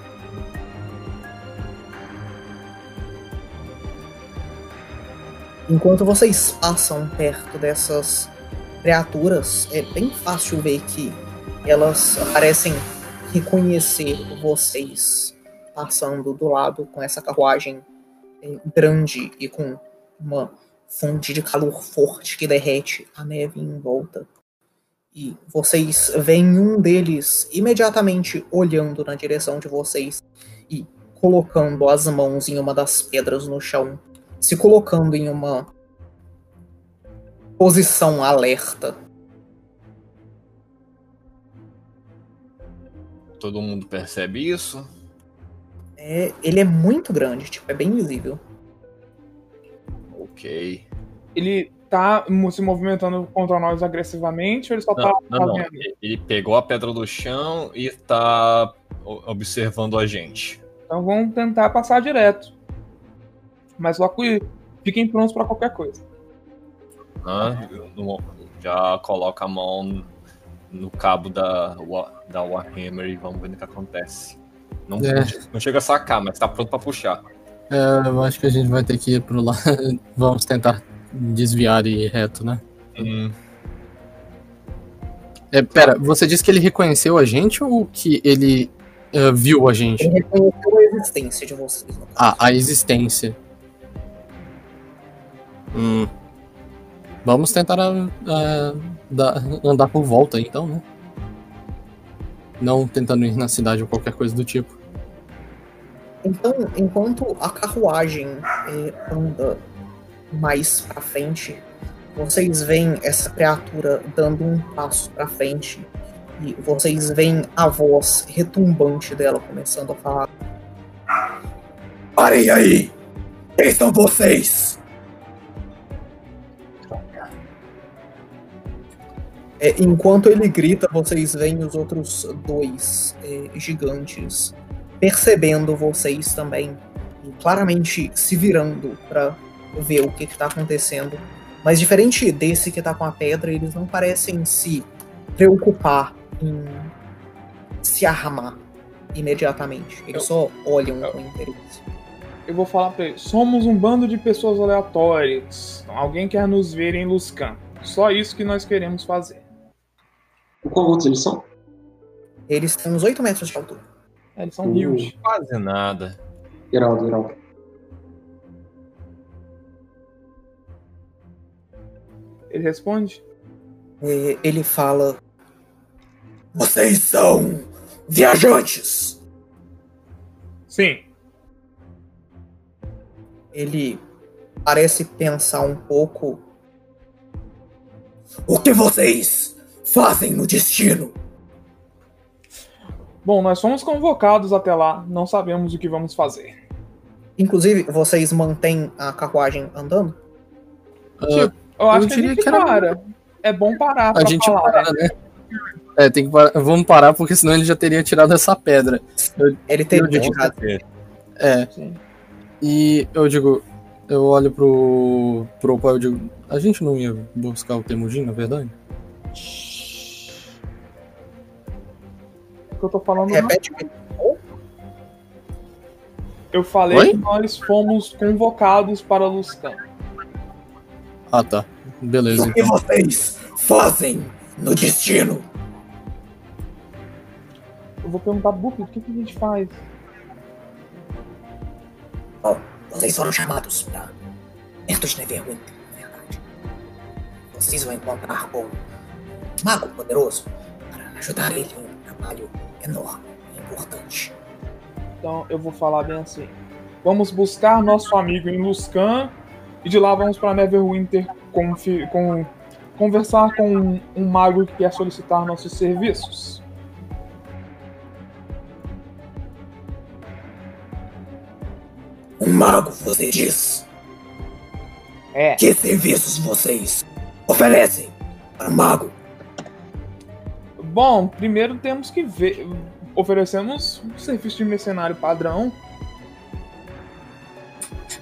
Enquanto vocês passam perto dessas criaturas, é bem fácil ver que elas parecem reconhecer vocês passando do lado com essa carruagem é, grande e com uma fonte de calor forte que derrete a neve em volta. E vocês veem um deles imediatamente olhando na direção de vocês e colocando as mãos em uma das pedras no chão, se colocando em uma posição alerta. Todo mundo percebe isso? É, ele é muito grande, tipo, é bem visível. Ok. Ele tá se movimentando contra nós agressivamente ou ele só tá Não, não, não. fazendo? Ele pegou a pedra do chão e tá observando a gente. Então vamos tentar passar direto. Mas que fiquem prontos pra qualquer coisa. No- Já coloca a mão no cabo da, da Warhammer e vamos ver o que acontece. Não, É. não chega a sacar, mas tá pronto pra puxar. É, eu acho que a gente vai ter que ir pro lado. Vamos tentar desviar e ir reto, né? Hum, É, pera, você disse que ele reconheceu a gente ou que ele eh, viu a gente? Ele reconheceu a existência de vocês. Ah, a existência. Hum. Vamos tentar ah, dar- andar por volta então, né? Não tentando ir na cidade ou qualquer coisa do tipo. Então, enquanto a carruagem é, anda mais pra frente, vocês veem essa criatura dando um passo pra frente e vocês veem a voz retumbante dela começando a falar. Parem aí! Quem são vocês? É, enquanto ele grita, vocês veem os outros dois é, gigantes percebendo vocês também e claramente se virando pra ver o que, que tá acontecendo. Mas diferente desse que tá com a pedra, eles não parecem se preocupar em se armar imediatamente. Eles só olham com interesse. Eu vou falar pra ele. Somos um bando de pessoas aleatórias. Alguém quer nos ver em Luscan. Só isso que nós queremos fazer. Qual outros eles são? Eles têm uns 8 metros de altura. É, Eles são Uh. huge. quase nada. Geraldo, Geraldo. Ele responde? É, ele fala: Vocês são viajantes! Sim. Ele parece pensar um pouco. O que vocês fazem no destino? Bom, nós fomos convocados até lá. Não sabemos o que vamos fazer. Inclusive, vocês mantêm a carruagem andando? Ah, Eu acho Eu que a diria gente que era- para. É bom parar a pra gente falar. para, né? É, tem que parar. Vamos parar porque senão ele já teria tirado essa pedra. Ele teria Eu tirado. É. Sim. E eu digo, eu olho pro pro pai, eu digo, a gente não ia buscar o Temujin, na verdade? Que eu tô falando não- Repete. Eu falei Oi? que nós fomos convocados para Luscan. Ah, tá. Beleza, O que então. vocês fazem no destino? Eu vou perguntar, Buffy, o que, que a gente faz? Vocês foram chamados para perto de Neverwinter, na verdade. Vocês vão encontrar com um mago poderoso para ajudar ele em um trabalho enorme e importante. Então eu vou falar bem assim. Vamos buscar nosso amigo em Luscan e de lá vamos para Neverwinter confi- com, conversar com um, um mago que quer solicitar nossos serviços. Um mago, você diz? É. Que serviços vocês oferecem para mago? Bom, primeiro temos que ver. Oferecemos um serviço de mercenário padrão.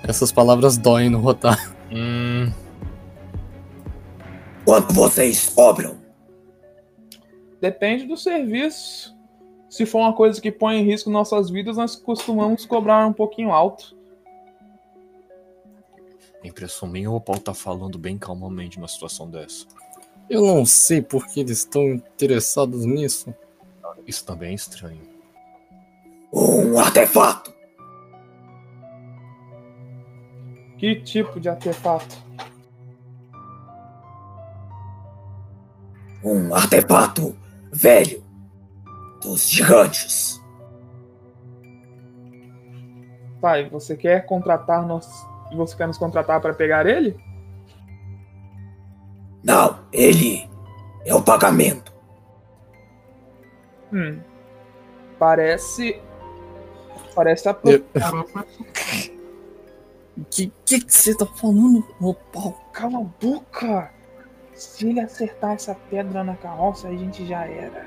Essas palavras doem no rotar. Hum, Quanto vocês cobram? Depende do serviço. Se for uma coisa que põe em risco nossas vidas, nós costumamos cobrar um pouquinho alto. É impressão minha ou o Paulo tá falando bem calmamente numa situação dessa? Eu não sei por que eles estão interessados nisso. Isso também é estranho. Um artefato! Que tipo de artefato? Um artefato velho dos gigantes. Pai, você quer contratar nós. Você quer nos contratar para pegar ele? Pagamento. Hum. Parece. Parece a. Eu- Que que você tá falando, ô Paulo? Cala a boca! Se ele acertar essa pedra na carroça, a gente já era.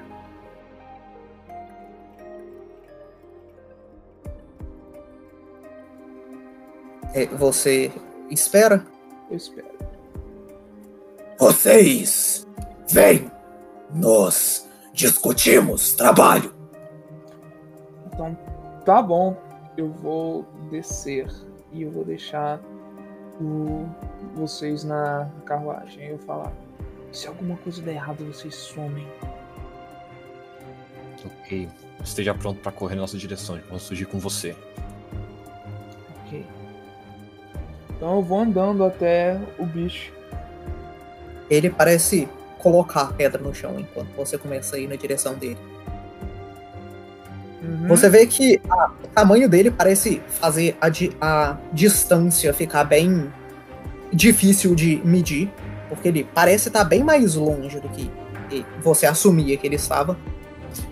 É, você espera? Eu espero. Vocês vêm. Nós discutimos trabalho. Então, tá bom. Eu vou descer e eu vou deixar o- vocês na carruagem. Eu falar. Se alguma coisa der errado, vocês somem. Ok. Esteja pronto pra correr na nossa direção. Vamos surgir com você. Ok. Então eu vou andando até o bicho. Ele parece colocar a pedra no chão enquanto você começa a ir na direção dele. Uhum. Você vê que a- o tamanho dele parece fazer a, di- a distância ficar bem difícil de medir, porque ele parece estar bem mais longe do que você assumia que ele estava.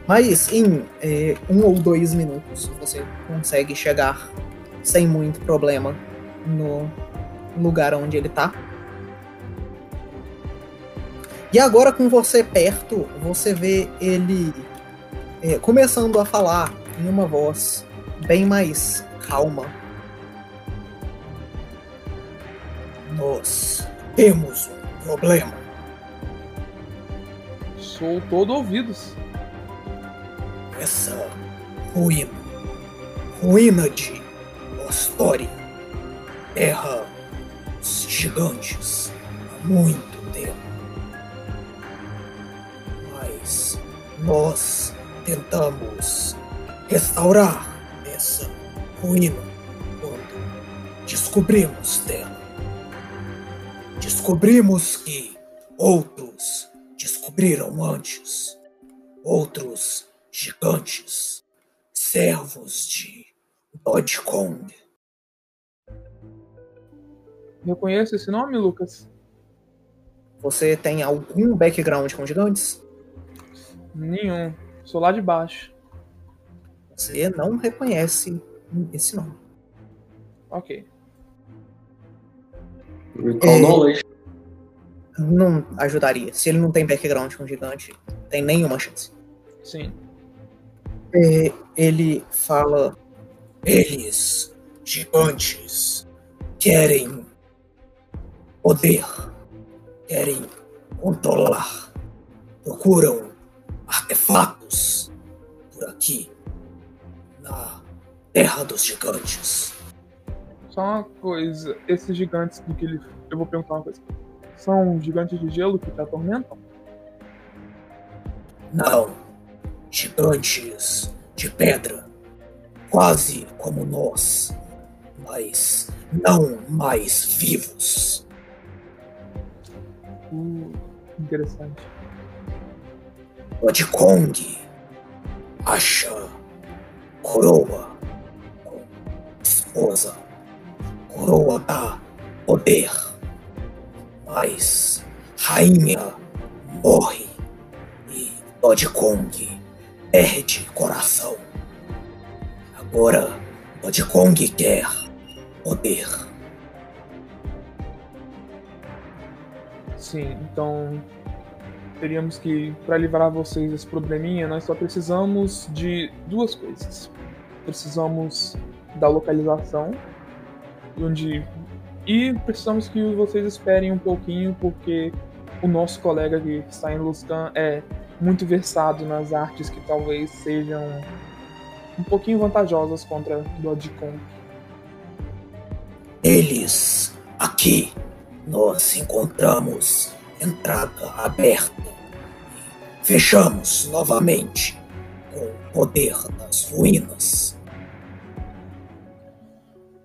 Mas em eh, um ou dois minutos você consegue chegar sem muito problema no lugar onde ele tá. E agora com você perto, você vê ele é, começando a falar em uma voz bem mais calma. Nós temos um problema. Sou todo ouvidos. Essa ruína, ruína de Ostória, terra dos gigantes há muito tempo. Nós tentamos restaurar essa ruína quando descobrimos dela. Descobrimos que outros descobriram antes. Outros gigantes, servos de Dodgecong. Reconhece esse nome, Lucas? Você tem algum background com gigantes? Nenhum. Sou lá de baixo. Você não reconhece esse nome. Ok. Recall É. knowledge. Não ajudaria. Se ele não tem background com gigante, tem nenhuma chance. Sim. É, ele fala: Eles, gigantes, querem poder, querem controlar, procuram artefatos por aqui, na Terra dos Gigantes. Só uma coisa. Esses gigantes do que ele. Eu vou perguntar uma coisa. São gigantes de gelo que te atormentam? Não, gigantes de pedra, quase como nós, mas não mais vivos. Uh, interessante. De Kong acha coroa esposa. Coroa dá poder, mas rainha morre e Dodge Kong perde coração. Agora Dodge Kong quer poder. Sim, então teríamos que, para livrar vocês desse probleminha, nós só precisamos de duas coisas. Precisamos da localização, onde e precisamos que vocês esperem um pouquinho, porque o nosso colega que está em Luscan é muito versado nas artes que talvez sejam um pouquinho vantajosas contra Dodge Kong. Eles Aqui nós encontramos entrada aberta. Fechamos novamente com o poder das ruínas.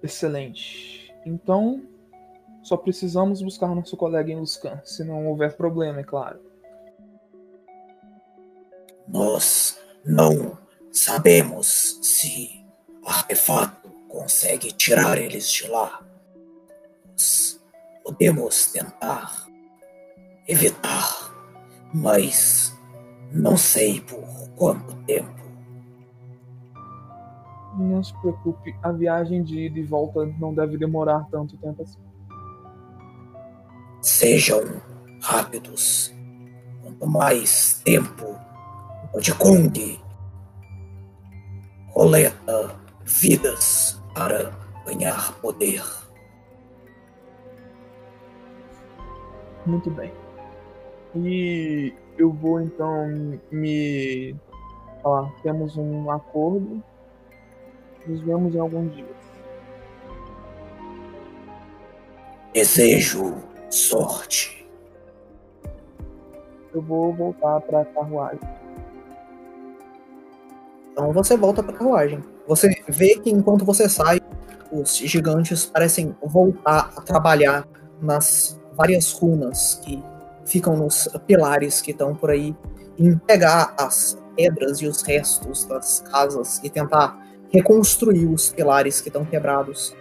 Excelente. Então, só precisamos buscar nosso colega em Luscan, se não houver problema, é claro. Nós não sabemos se o artefato consegue tirar eles de lá. Nós podemos tentar evitar, mas não sei por quanto tempo. Não se preocupe, a viagem de ida e volta não deve demorar tanto tempo assim. Sejam rápidos. Quanto mais tempo o de Kong coleta vidas para ganhar poder. Muito bem. E eu vou então me falar, temos um acordo. Nos vemos em alguns dias. Desejo sorte. Eu vou voltar para a carruagem. Então você volta pra carruagem. Você vê que enquanto você sai, os gigantes parecem voltar a trabalhar nas várias runas que ficam nos pilares que estão por aí, em pegar as pedras e os restos das casas e tentar reconstruir os pilares que estão quebrados.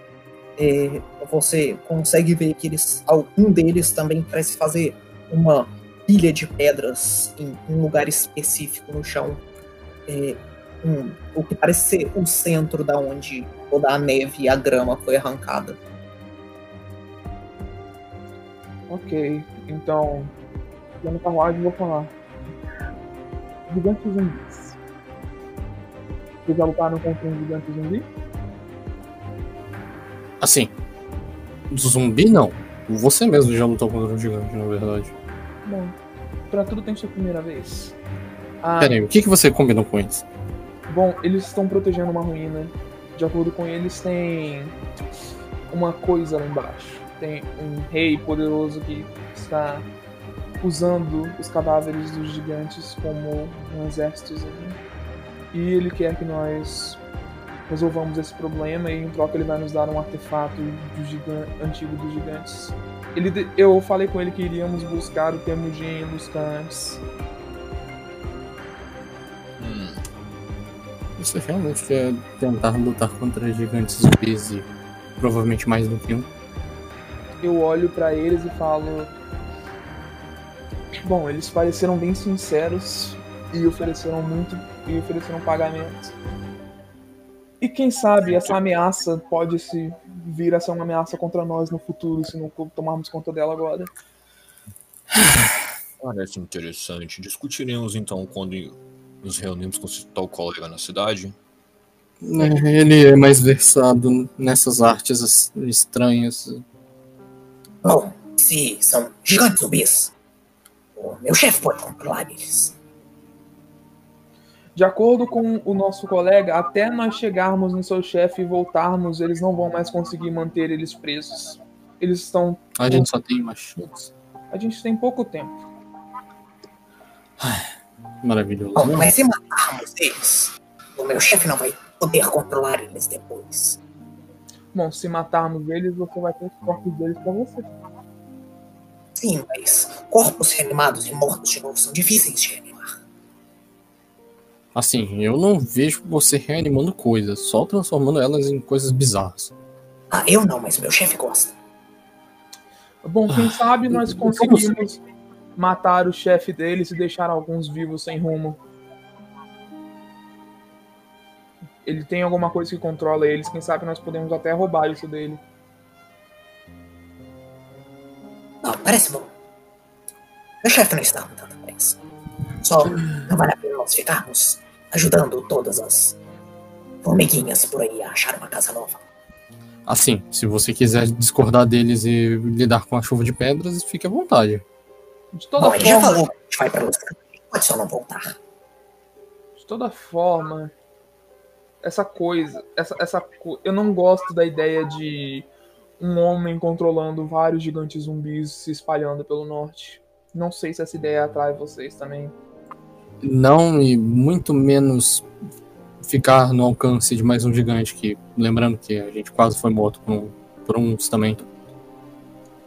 É, você consegue ver que eles, algum deles também parece fazer uma pilha de pedras em um lugar específico no chão. É, um, o que parece ser o centro da onde toda a neve e a grama foi arrancada. Ok, então. No carruagem vou falar. Gigantes zumbis. Vocês já lutaram contra um gigante zumbi? Assim, zumbi não. Você mesmo já lutou contra um gigante, na verdade. Bom, pra tudo tem sua primeira vez. Ah, Pera aí, o que, que você combinou com eles? Bom, eles estão protegendo uma ruína. De acordo com eles, tem uma coisa lá embaixo. Tem um rei poderoso que está usando os cadáveres dos gigantes como um exércitozinho. E ele quer que nós resolvamos esse problema e em troca ele vai nos dar um artefato do gigan- antigo dos gigantes. Ele, eu falei com ele que iríamos buscar o Temujin Luskan antes. Hum, Você realmente quer tentar lutar contra gigantes zumbis e provavelmente mais do que um? eu olho pra eles e falo. Bom, eles pareceram bem sinceros e ofereceram muito e ofereceram pagamento. E quem sabe essa ameaça pode se vir a ser uma ameaça contra nós no futuro se não tomarmos conta dela agora. parece interessante. Discutiremos então quando nos reunimos com esse tal colega na cidade. É, Ele é mais versado nessas artes es- estranhas. Bom, se são gigantes zumbis, o meu chefe pode controlar eles. De acordo com o nosso colega, até nós chegarmos no seu chefe e voltarmos, eles não vão mais conseguir manter eles presos. Eles estão. A gente só tem uma chance. A gente tem pouco tempo. Maravilhoso. Bom, mas se matarmos eles, o meu chefe não vai poder controlar eles depois. Bom, se matarmos eles, você vai ter os corpos deles pra você. Sim, mas corpos reanimados e mortos de novo são difíceis de reanimar. Assim, eu não vejo você reanimando coisas, só transformando elas em coisas bizarras. Ah, eu não, mas meu chefe gosta. Bom, quem sabe nós conseguimos matar o chefe deles e deixar alguns vivos sem rumo. Ele tem alguma coisa que controla eles, quem sabe nós podemos até roubar isso dele. Não, parece bom. Meu chefe não está com tanta pressa. Só não vale a pena nós ficarmos ajudando todas as formiguinhas por aí a achar uma casa nova. Assim, se você quiser discordar deles e lidar com a chuva de pedras, fique à vontade. De toda Bom, ele já forma, falou que a gente vai pra Luscan. Pode só não voltar. de toda forma, essa coisa, essa, essa, eu não gosto da ideia de um homem controlando vários gigantes zumbis se espalhando pelo norte. Não sei se essa ideia atrai vocês também. Não, e muito menos ficar no alcance de mais um gigante, que lembrando que a gente quase foi morto por, um, por uns também.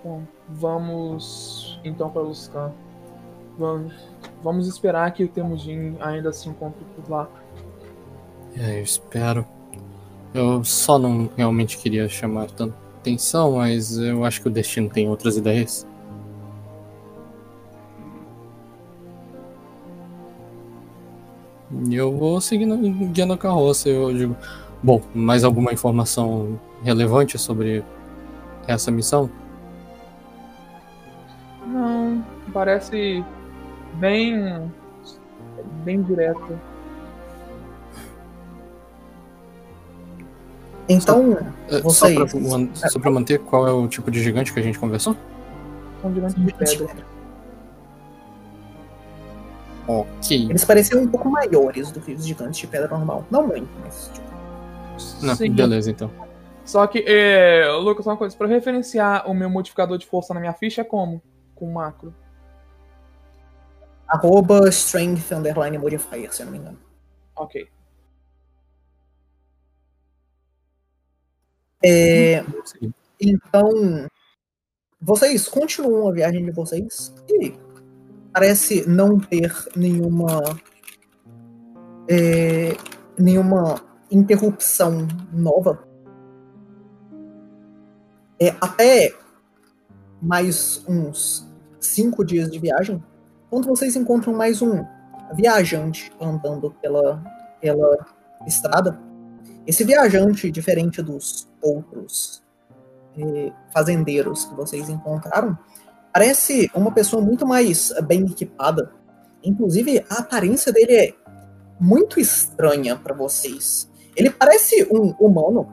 Bom, vamos então para Luscan. Vamos, vamos esperar que o Temujin ainda se encontre por lá. É, eu espero. Eu só não realmente queria chamar tanta atenção, mas eu acho que o destino tem outras ideias. E eu vou seguindo guiando a carroça. Eu digo, bom, mais alguma informação relevante sobre essa missão? Não, parece bem bem direto. Então, É, vocês. Só pra, man- só pra manter, qual é o tipo de gigante que a gente conversou? São gigantes de pedra. Ok. Eles pareciam um pouco maiores do que os gigantes de pedra normal. Não muito, mas. Tipo, Não, Sim. beleza, então. Só que, é, Lucas, só uma coisa. Pra referenciar o meu modificador de força na minha ficha é como? Com macro. arroba strength underline modifier, se eu não me engano. Ok. É, Sim. então, vocês continuam a viagem de vocês e parece não ter nenhuma é, nenhuma interrupção nova. É, até mais uns cinco dias de viagem, quando vocês encontram mais um viajante andando pela, pela estrada, esse viajante, diferente dos outros eh, fazendeiros que vocês encontraram, parece uma pessoa muito mais bem equipada. Inclusive, a aparência dele é muito estranha para vocês. Ele parece um humano,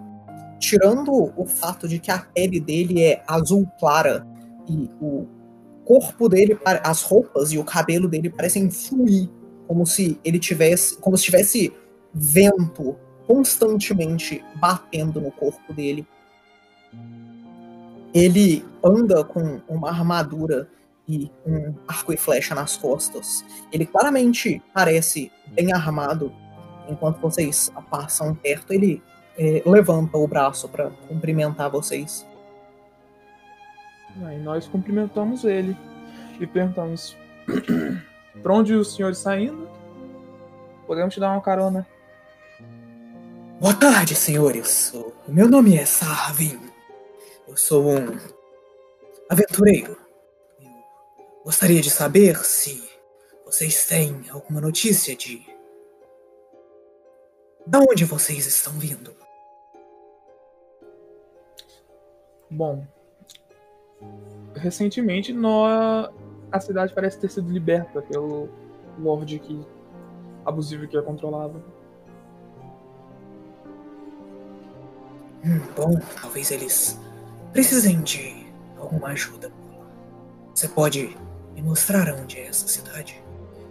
tirando o fato de que a pele dele é azul clara e o corpo dele, as roupas e o cabelo dele parecem fluir, como se ele tivesse, como se tivesse vento constantemente batendo no corpo dele. Ele anda com uma armadura e um arco e flecha nas costas. Ele claramente parece bem armado. Enquanto vocês passam perto, ele eh, levanta o braço para cumprimentar vocês. Aí nós cumprimentamos ele e perguntamos: Pra onde o senhor está indo? Podemos te dar uma carona? Boa tarde, senhores. Meu nome é Sarvin. Eu sou um aventureiro. Eu gostaria de saber se vocês têm alguma notícia de. Da onde vocês estão vindo? Bom, recentemente nó- a cidade parece ter sido liberta pelo Lorde que abusivo que a controlava. Hum, bom, talvez eles precisem de alguma ajuda. Você pode me mostrar onde é essa cidade?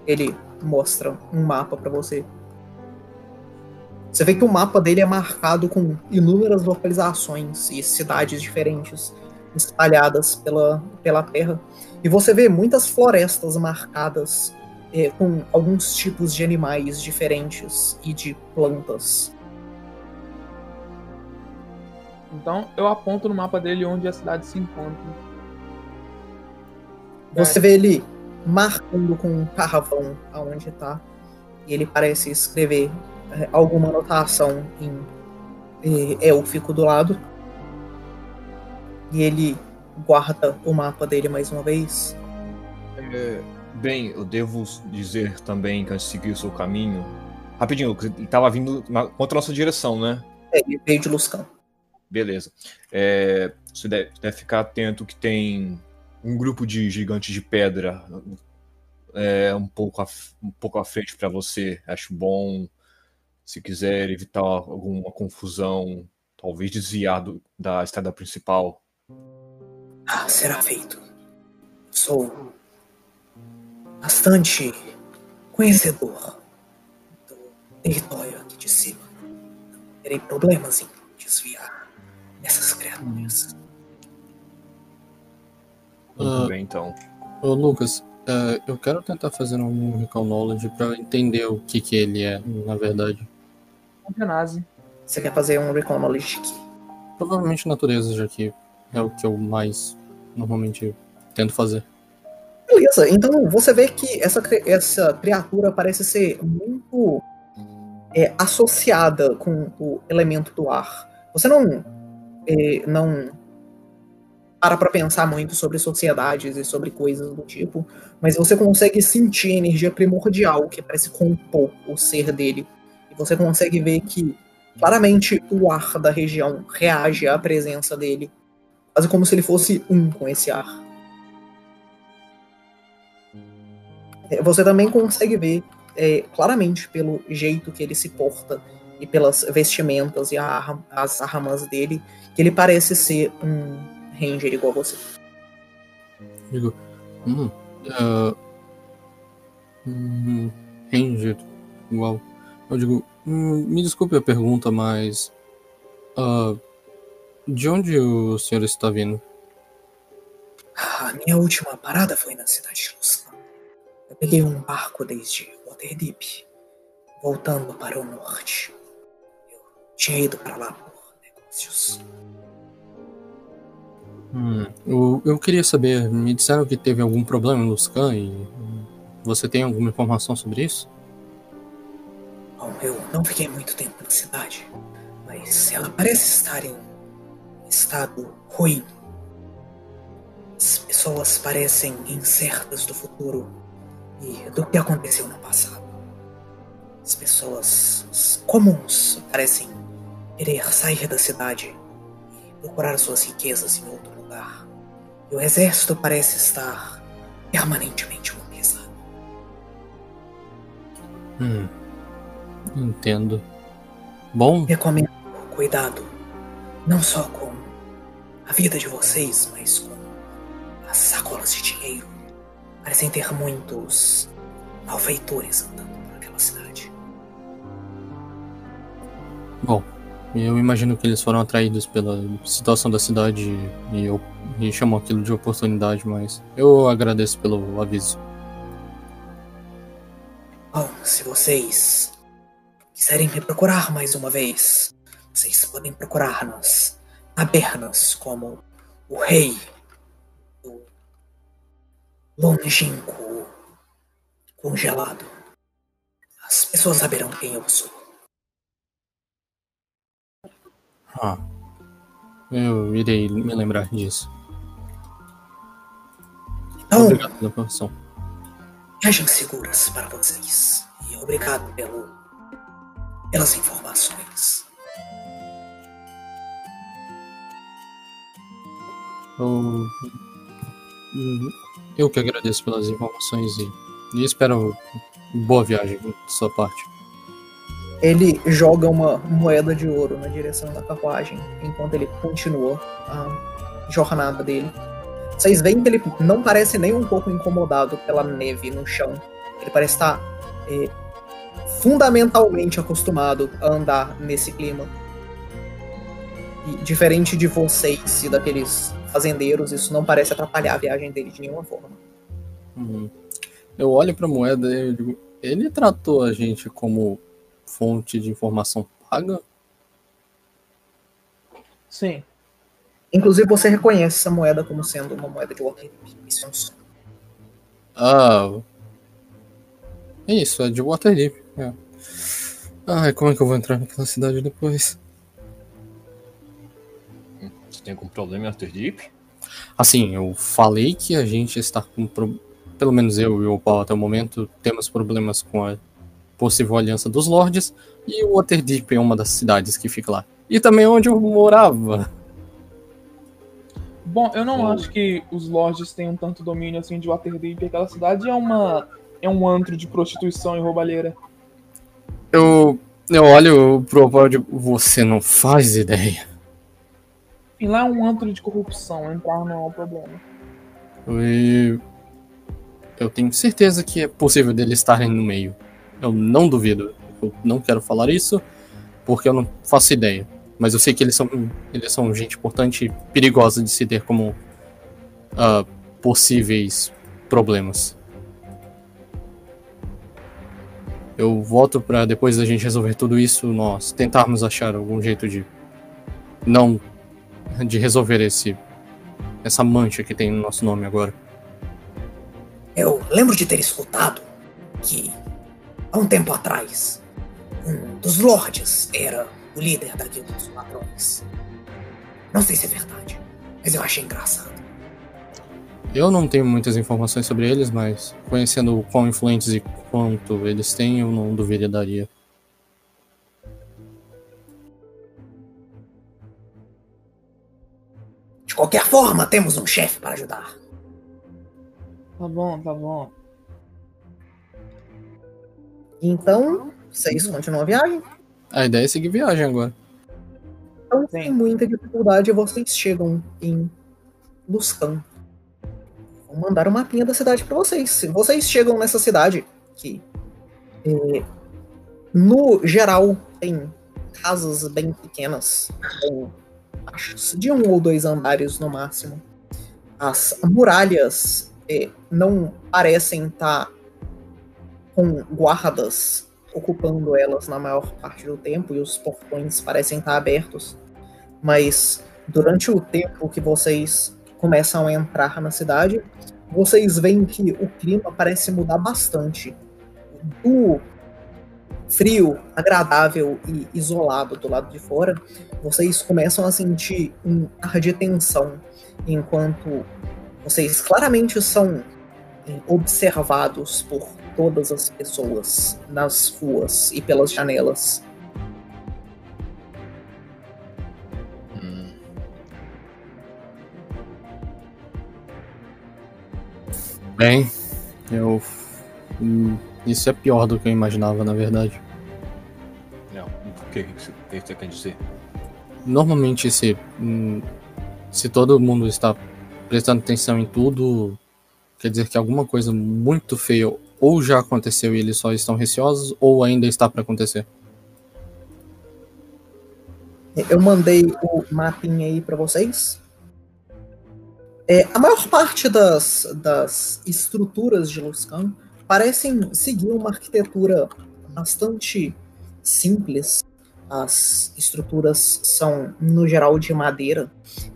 Ele mostra um mapa pra você. Você vê que o mapa dele é marcado com inúmeras localizações e cidades diferentes espalhadas pela, pela terra. E você vê muitas florestas marcadas eh, com alguns tipos de animais diferentes e de plantas. Então eu aponto no mapa dele onde a cidade se encontra. Você vê ele marcando com um carvão aonde tá. E ele parece escrever eh, alguma anotação em eh, élfico do lado. E ele guarda o mapa dele mais uma vez. É, bem, eu devo dizer também que antes de seguir o seu caminho. Rapidinho, Lucas, ele tava vindo na, contra a nossa direção, né? É, ele veio de Luscan. Beleza. É, você deve, deve ficar atento que tem um grupo de gigantes de pedra é, um, pouco à, um pouco à frente para você. Acho bom, se quiser evitar alguma confusão, talvez desviar do- da estrada principal. Ah, será feito. Sou bastante conhecedor do território aqui de cima. Não terei problemas em desviar essas criaturas. Muito Ah. bem, então. Ô, Lucas, é, eu quero tentar fazer um recall knowledge pra entender o que que ele é, na verdade. Genase. Você quer fazer um Recall Knowledge aqui? Provavelmente natureza, já que é o que eu mais normalmente tento fazer. Beleza, então você vê que essa, essa criatura parece ser muito é, associada com o elemento do ar. Você não, é, não para pra pensar muito sobre sociedades e sobre coisas do tipo, mas você consegue sentir a energia primordial que parece compor o ser dele. E você consegue ver que claramente o ar da região reage à presença dele, quase como se ele fosse um com esse ar. É, Você também consegue ver é, claramente pelo jeito que ele se porta e pelas vestimentas e a as armas dele que ele parece ser um ranger igual a você. Digo, hum, ah, hum, Ranger, igual. Eu digo, hum, me desculpe a pergunta, mas. ah, de onde o senhor está vindo? A minha última parada foi na cidade de Luscan. Eu peguei um barco desde Waterdeep, voltando para o norte. Tinha ido para lá por negócios. Hum, eu, eu queria saber, me disseram que teve algum problema no Luscan e. Você tem alguma informação sobre isso? Bom, eu não fiquei muito tempo na cidade, mas ela parece estar em estado ruim. As pessoas parecem incertas do futuro e do que aconteceu no passado. As pessoas comuns parecem querer sair da cidade e procurar suas riquezas em outro lugar. E o exército parece estar permanentemente mobilizado. Hum, entendo. Bom, Recomendo cuidado, não só com a vida de vocês, mas com as sacolas de dinheiro. Parecem ter muitos malfeitores andando por aquela cidade. Bom, eu imagino que eles foram atraídos pela situação da cidade e, eu, e chamam aquilo de oportunidade, mas eu agradeço pelo aviso. Bom, se vocês quiserem me procurar mais uma vez, vocês podem procurar nas tabernas como o Rei, o Longínquo Congelado. As pessoas saberão quem eu sou. Ah, eu irei me lembrar disso. Então, Obrigado pela informação. viagens seguras para vocês. E obrigado pelo, pelas informações. Eu, eu que agradeço pelas informações e, e espero boa viagem de sua parte. Ele joga uma moeda de ouro na direção da carruagem enquanto ele continua a jornada dele. Vocês veem que ele não parece nem um pouco incomodado pela neve no chão. Ele parece estar eh, fundamentalmente acostumado a andar nesse clima. E diferente de vocês e daqueles fazendeiros, isso não parece atrapalhar a viagem dele de nenhuma forma. Uhum. Eu olho pra moeda e digo, ele tratou a gente como fonte de informação paga? Sim. Inclusive, você reconhece essa moeda como sendo uma moeda de Waterdeep. Isso é um sonho. Ah. É isso, é de Waterdeep. É. Ai, como é que eu vou entrar naquela cidade depois? Você tem algum problema em Waterdeep? Assim, eu falei que a gente está com. Pro... Pelo menos eu e o Paul até o momento temos problemas com a possível aliança dos Lords. E o Waterdeep é uma das cidades que fica lá. E também onde eu morava. Bom, eu não acho que os lords tenham tanto domínio assim de Waterdeep. Aquela cidade é uma é um antro de prostituição e roubalheira. Eu. Eu olho pro e digo, você não faz ideia. E lá é um antro de corrupção. Entrar não é um problema. E eu tenho certeza que é possível deles estarem no meio. Eu não duvido. Eu não quero falar isso porque eu não faço ideia. Mas eu sei que eles são, eles são gente importante e perigosa de se ter como ah, possíveis problemas. Eu volto para depois da gente resolver tudo isso, nós tentarmos achar algum jeito de não de resolver esse essa mancha que tem no nosso nome agora. Eu lembro de ter escutado que, há um tempo atrás, um dos lords era o líder da Guilda dos Ladrões. Não sei se é verdade, mas eu achei engraçado. Eu não tenho muitas informações sobre eles, mas conhecendo o quão influentes e quanto eles têm, eu não duvidaria. De qualquer forma, temos um chefe para ajudar. Tá bom, tá bom. Então, vocês continuam a viagem? A ideia é seguir viagem agora. Então, sem muita dificuldade, vocês chegam em Luscan. Vou mandar um mapinha da cidade para vocês. Se vocês chegam nessa cidade, que é, no geral tem casas bem pequenas, com acho, de um ou dois andares no máximo. As muralhas é, não parecem estar com guardas ocupando elas na maior parte do tempo e os portões parecem estar abertos. Mas durante o tempo que vocês começam a entrar na cidade, vocês veem que o clima parece mudar bastante. Do frio, agradável e isolado do lado de fora, vocês começam a sentir um ar de tensão, enquanto vocês claramente são observados por todas as pessoas nas ruas e pelas janelas. Bem, eu. hum, Isso é pior do que eu imaginava, na verdade. Não, o que, que, você, o que você quer dizer? Normalmente, se, hum, se todo mundo está prestando atenção em tudo, quer dizer que alguma coisa muito feia ou já aconteceu e eles só estão receosos, ou ainda está para acontecer. Eu mandei o mapinha aí para vocês. É, a maior parte das, das estruturas de Luscan parecem seguir uma arquitetura bastante simples. As estruturas são, no geral, de madeira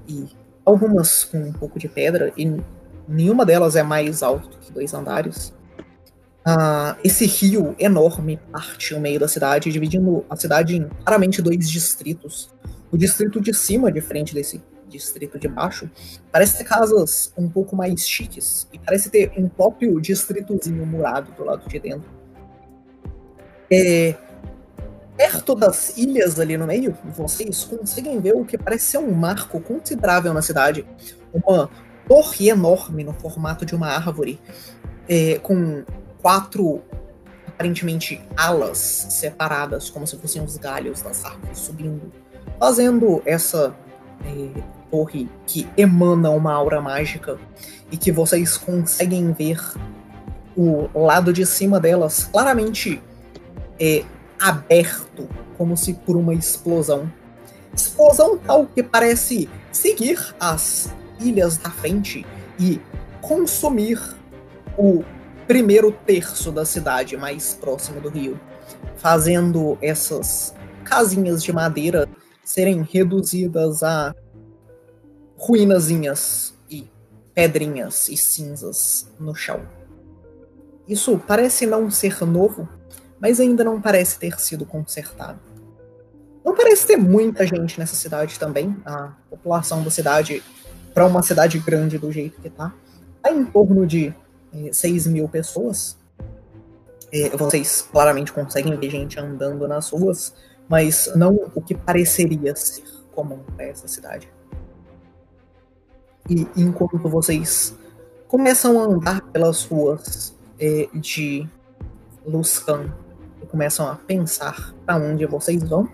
e algumas com um pouco de pedra, e nenhuma delas é mais alta que dois andares. Ah, esse rio enorme parte o meio da cidade, dividindo a cidade em claramente dois distritos. O distrito de cima, de frente desse distrito de baixo, parece ter casas um pouco mais chiques e parece ter um próprio distritozinho murado do lado de dentro. É, perto das ilhas ali no meio, vocês conseguem ver o que parece ser um marco considerável na cidade. Uma torre enorme no formato de uma árvore, é, com quatro aparentemente alas separadas, como se fossem os galhos das árvores subindo, fazendo essa é, torre que emana uma aura mágica e que vocês conseguem ver o lado de cima delas claramente é, aberto, como se por uma explosão. Explosão tal que parece seguir as ilhas da frente e consumir o primeiro terço da cidade mais próximo do rio, fazendo essas casinhas de madeira serem reduzidas a ruínazinhas e pedrinhas e cinzas no chão. Isso parece não ser novo, mas ainda não parece ter sido consertado. Não parece ter muita gente nessa cidade também. A população da cidade, para uma cidade grande do jeito que tá, tá em torno de é, 6 mil pessoas. É, vocês claramente conseguem ver gente andando nas ruas, mas não o que pareceria ser comum para essa cidade. E enquanto vocês começam a andar pelas ruas é, de Luscan e começam a pensar para onde vocês vão,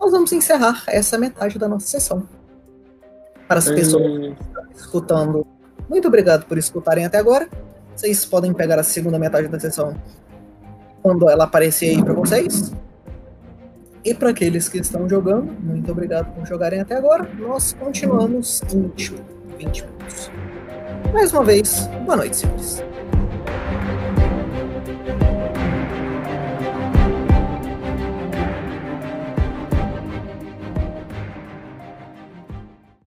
nós vamos encerrar essa metade da nossa sessão. Para as pessoas que estão escutando, muito obrigado por escutarem até agora. Vocês podem pegar a segunda metade da sessão quando ela aparecer aí para vocês. E para aqueles que estão jogando, muito obrigado por jogarem até agora. Nós continuamos em 20 minutos. Mais uma vez, boa noite, senhores.